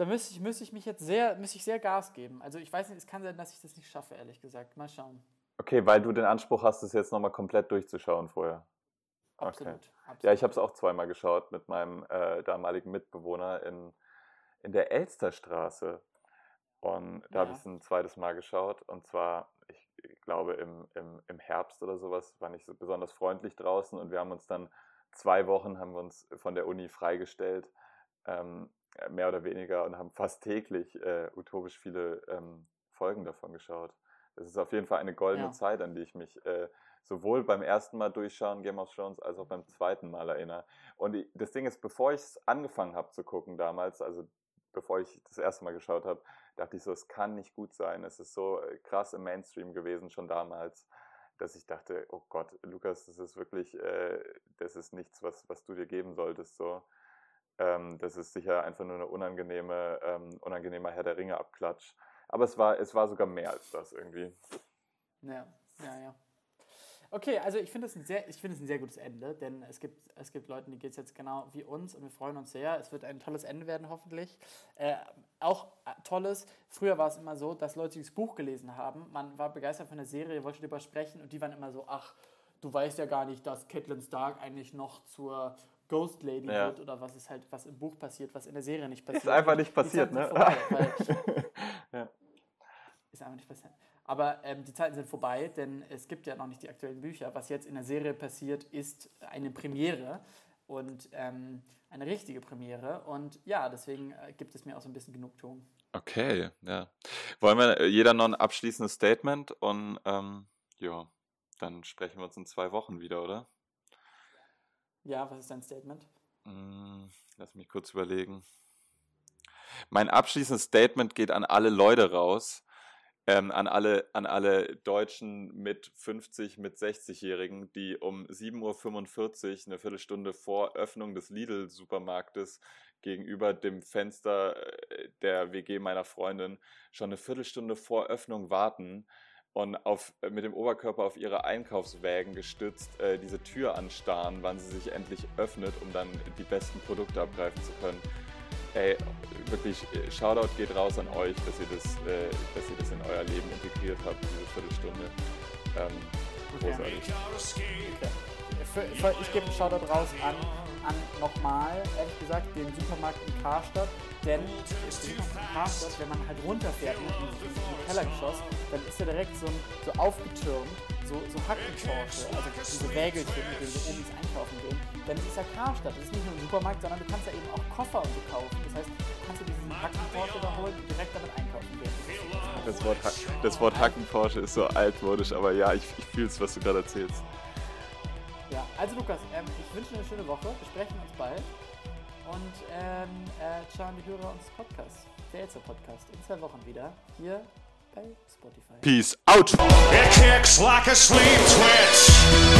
Da müsste ich, müsste ich mich jetzt sehr, müsste ich sehr Gas geben. Also ich weiß nicht, es kann sein, dass ich das nicht schaffe, ehrlich gesagt. Mal schauen. Okay, weil du den Anspruch hast, es jetzt nochmal komplett durchzuschauen vorher. Absolut. Okay. absolut. Ja, ich habe es auch zweimal geschaut mit meinem äh, damaligen Mitbewohner in, in der Elsterstraße. Und da ja. habe ich es ein zweites Mal geschaut. Und zwar, ich glaube, im, im, im Herbst oder sowas war nicht so besonders freundlich draußen. Und wir haben uns dann zwei Wochen haben wir uns von der Uni freigestellt, ähm, mehr oder weniger, und haben fast täglich äh, utopisch viele ähm, Folgen davon geschaut. Das ist auf jeden Fall eine goldene ja. Zeit, an die ich mich äh, sowohl beim ersten Mal durchschauen Game of Thrones als auch beim zweiten Mal erinnere. Und die, das Ding ist, bevor ich es angefangen habe zu gucken damals, also bevor ich das erste Mal geschaut habe, dachte ich so, es kann nicht gut sein. Es ist so äh, krass im Mainstream gewesen schon damals dass ich dachte, oh Gott, Lukas, das ist wirklich, äh, das ist nichts, was, was du dir geben solltest. So. Ähm, das ist sicher einfach nur eine unangenehme, ähm, unangenehmer Herr der Ringe Abklatsch. Aber es war, es war sogar mehr als das irgendwie. Ja, ja, ja. Okay, also ich finde es ein sehr, ein sehr gutes Ende, denn es gibt, es gibt Leuten, die geht es jetzt genau wie uns und wir freuen uns sehr. Es wird ein tolles Ende werden, hoffentlich. Äh, auch äh, tolles, früher war es immer so, dass Leute das Buch gelesen haben, man war begeistert von der Serie, wollte darüber sprechen und die waren immer so, ach, du weißt ja gar nicht, dass Catelyn Stark eigentlich noch zur Ghost Lady ja. wird oder was ist halt, was im Buch passiert, was in der Serie nicht passiert. Ist einfach nicht passiert, ne? Vorbei, ja. Ist einfach nicht passiert. Aber ähm, die Zeiten sind vorbei, denn es gibt ja noch nicht die aktuellen Bücher. Was jetzt in der Serie passiert, ist eine Premiere und ähm, eine richtige Premiere. Und ja, deswegen äh, gibt es mir auch so ein bisschen Genugtuung. Okay, ja. Wollen wir äh, jeder noch ein abschließendes Statement und ähm, ja, dann sprechen wir uns in zwei Wochen wieder, oder? Ja, was ist dein Statement? Mm, lass mich kurz überlegen. Mein abschließendes Statement geht an alle Leute raus, ähm, an, alle, an alle Deutschen mit 50, mit 60-Jährigen, die um 7.45 Uhr, eine Viertelstunde vor Öffnung des Lidl-Supermarktes gegenüber dem Fenster äh, der WG meiner Freundin schon eine Viertelstunde vor Öffnung warten und auf, äh, mit dem Oberkörper auf ihre Einkaufswägen gestützt äh, diese Tür anstarren, wann sie sich endlich öffnet, um dann die besten Produkte abgreifen zu können ey, wirklich, äh, Shoutout geht raus an euch, dass ihr das, äh, dass ihr das in euer Leben integriert habt, diese Viertelstunde. Ähm. Großartig. Für, ich gebe einen Shoutout raus an, an nochmal, ehrlich gesagt, den Supermarkt in Karstadt. Denn in Karstadt, wenn man halt runterfährt ne, in, in Kellergeschoss, dann ist er direkt so, so aufgetürmt, so, so Hackenporsche, also diese Wägelchen, mit denen wir oben ins Einkaufen gehen. Denn es ist ja Karstadt, das ist nicht nur ein Supermarkt, sondern du kannst ja eben auch Koffer und so kaufen. Das heißt, du kannst dir diesen Hackenporsche da holen und direkt damit einkaufen gehen. Das Wort, Hack, das Wort Hackenporsche ist so altmodisch, aber ja, ich, ich fühle es, was du gerade erzählst. Ja, also Lukas, ähm, ich wünsche dir eine schöne Woche. Wir sprechen uns bald. Und ähm, äh, ciao an die Hörer unseres Podcasts. Der Elster Podcast. In zwei Wochen wieder. Hier bei Spotify. Peace out! It kicks like a sleep twitch.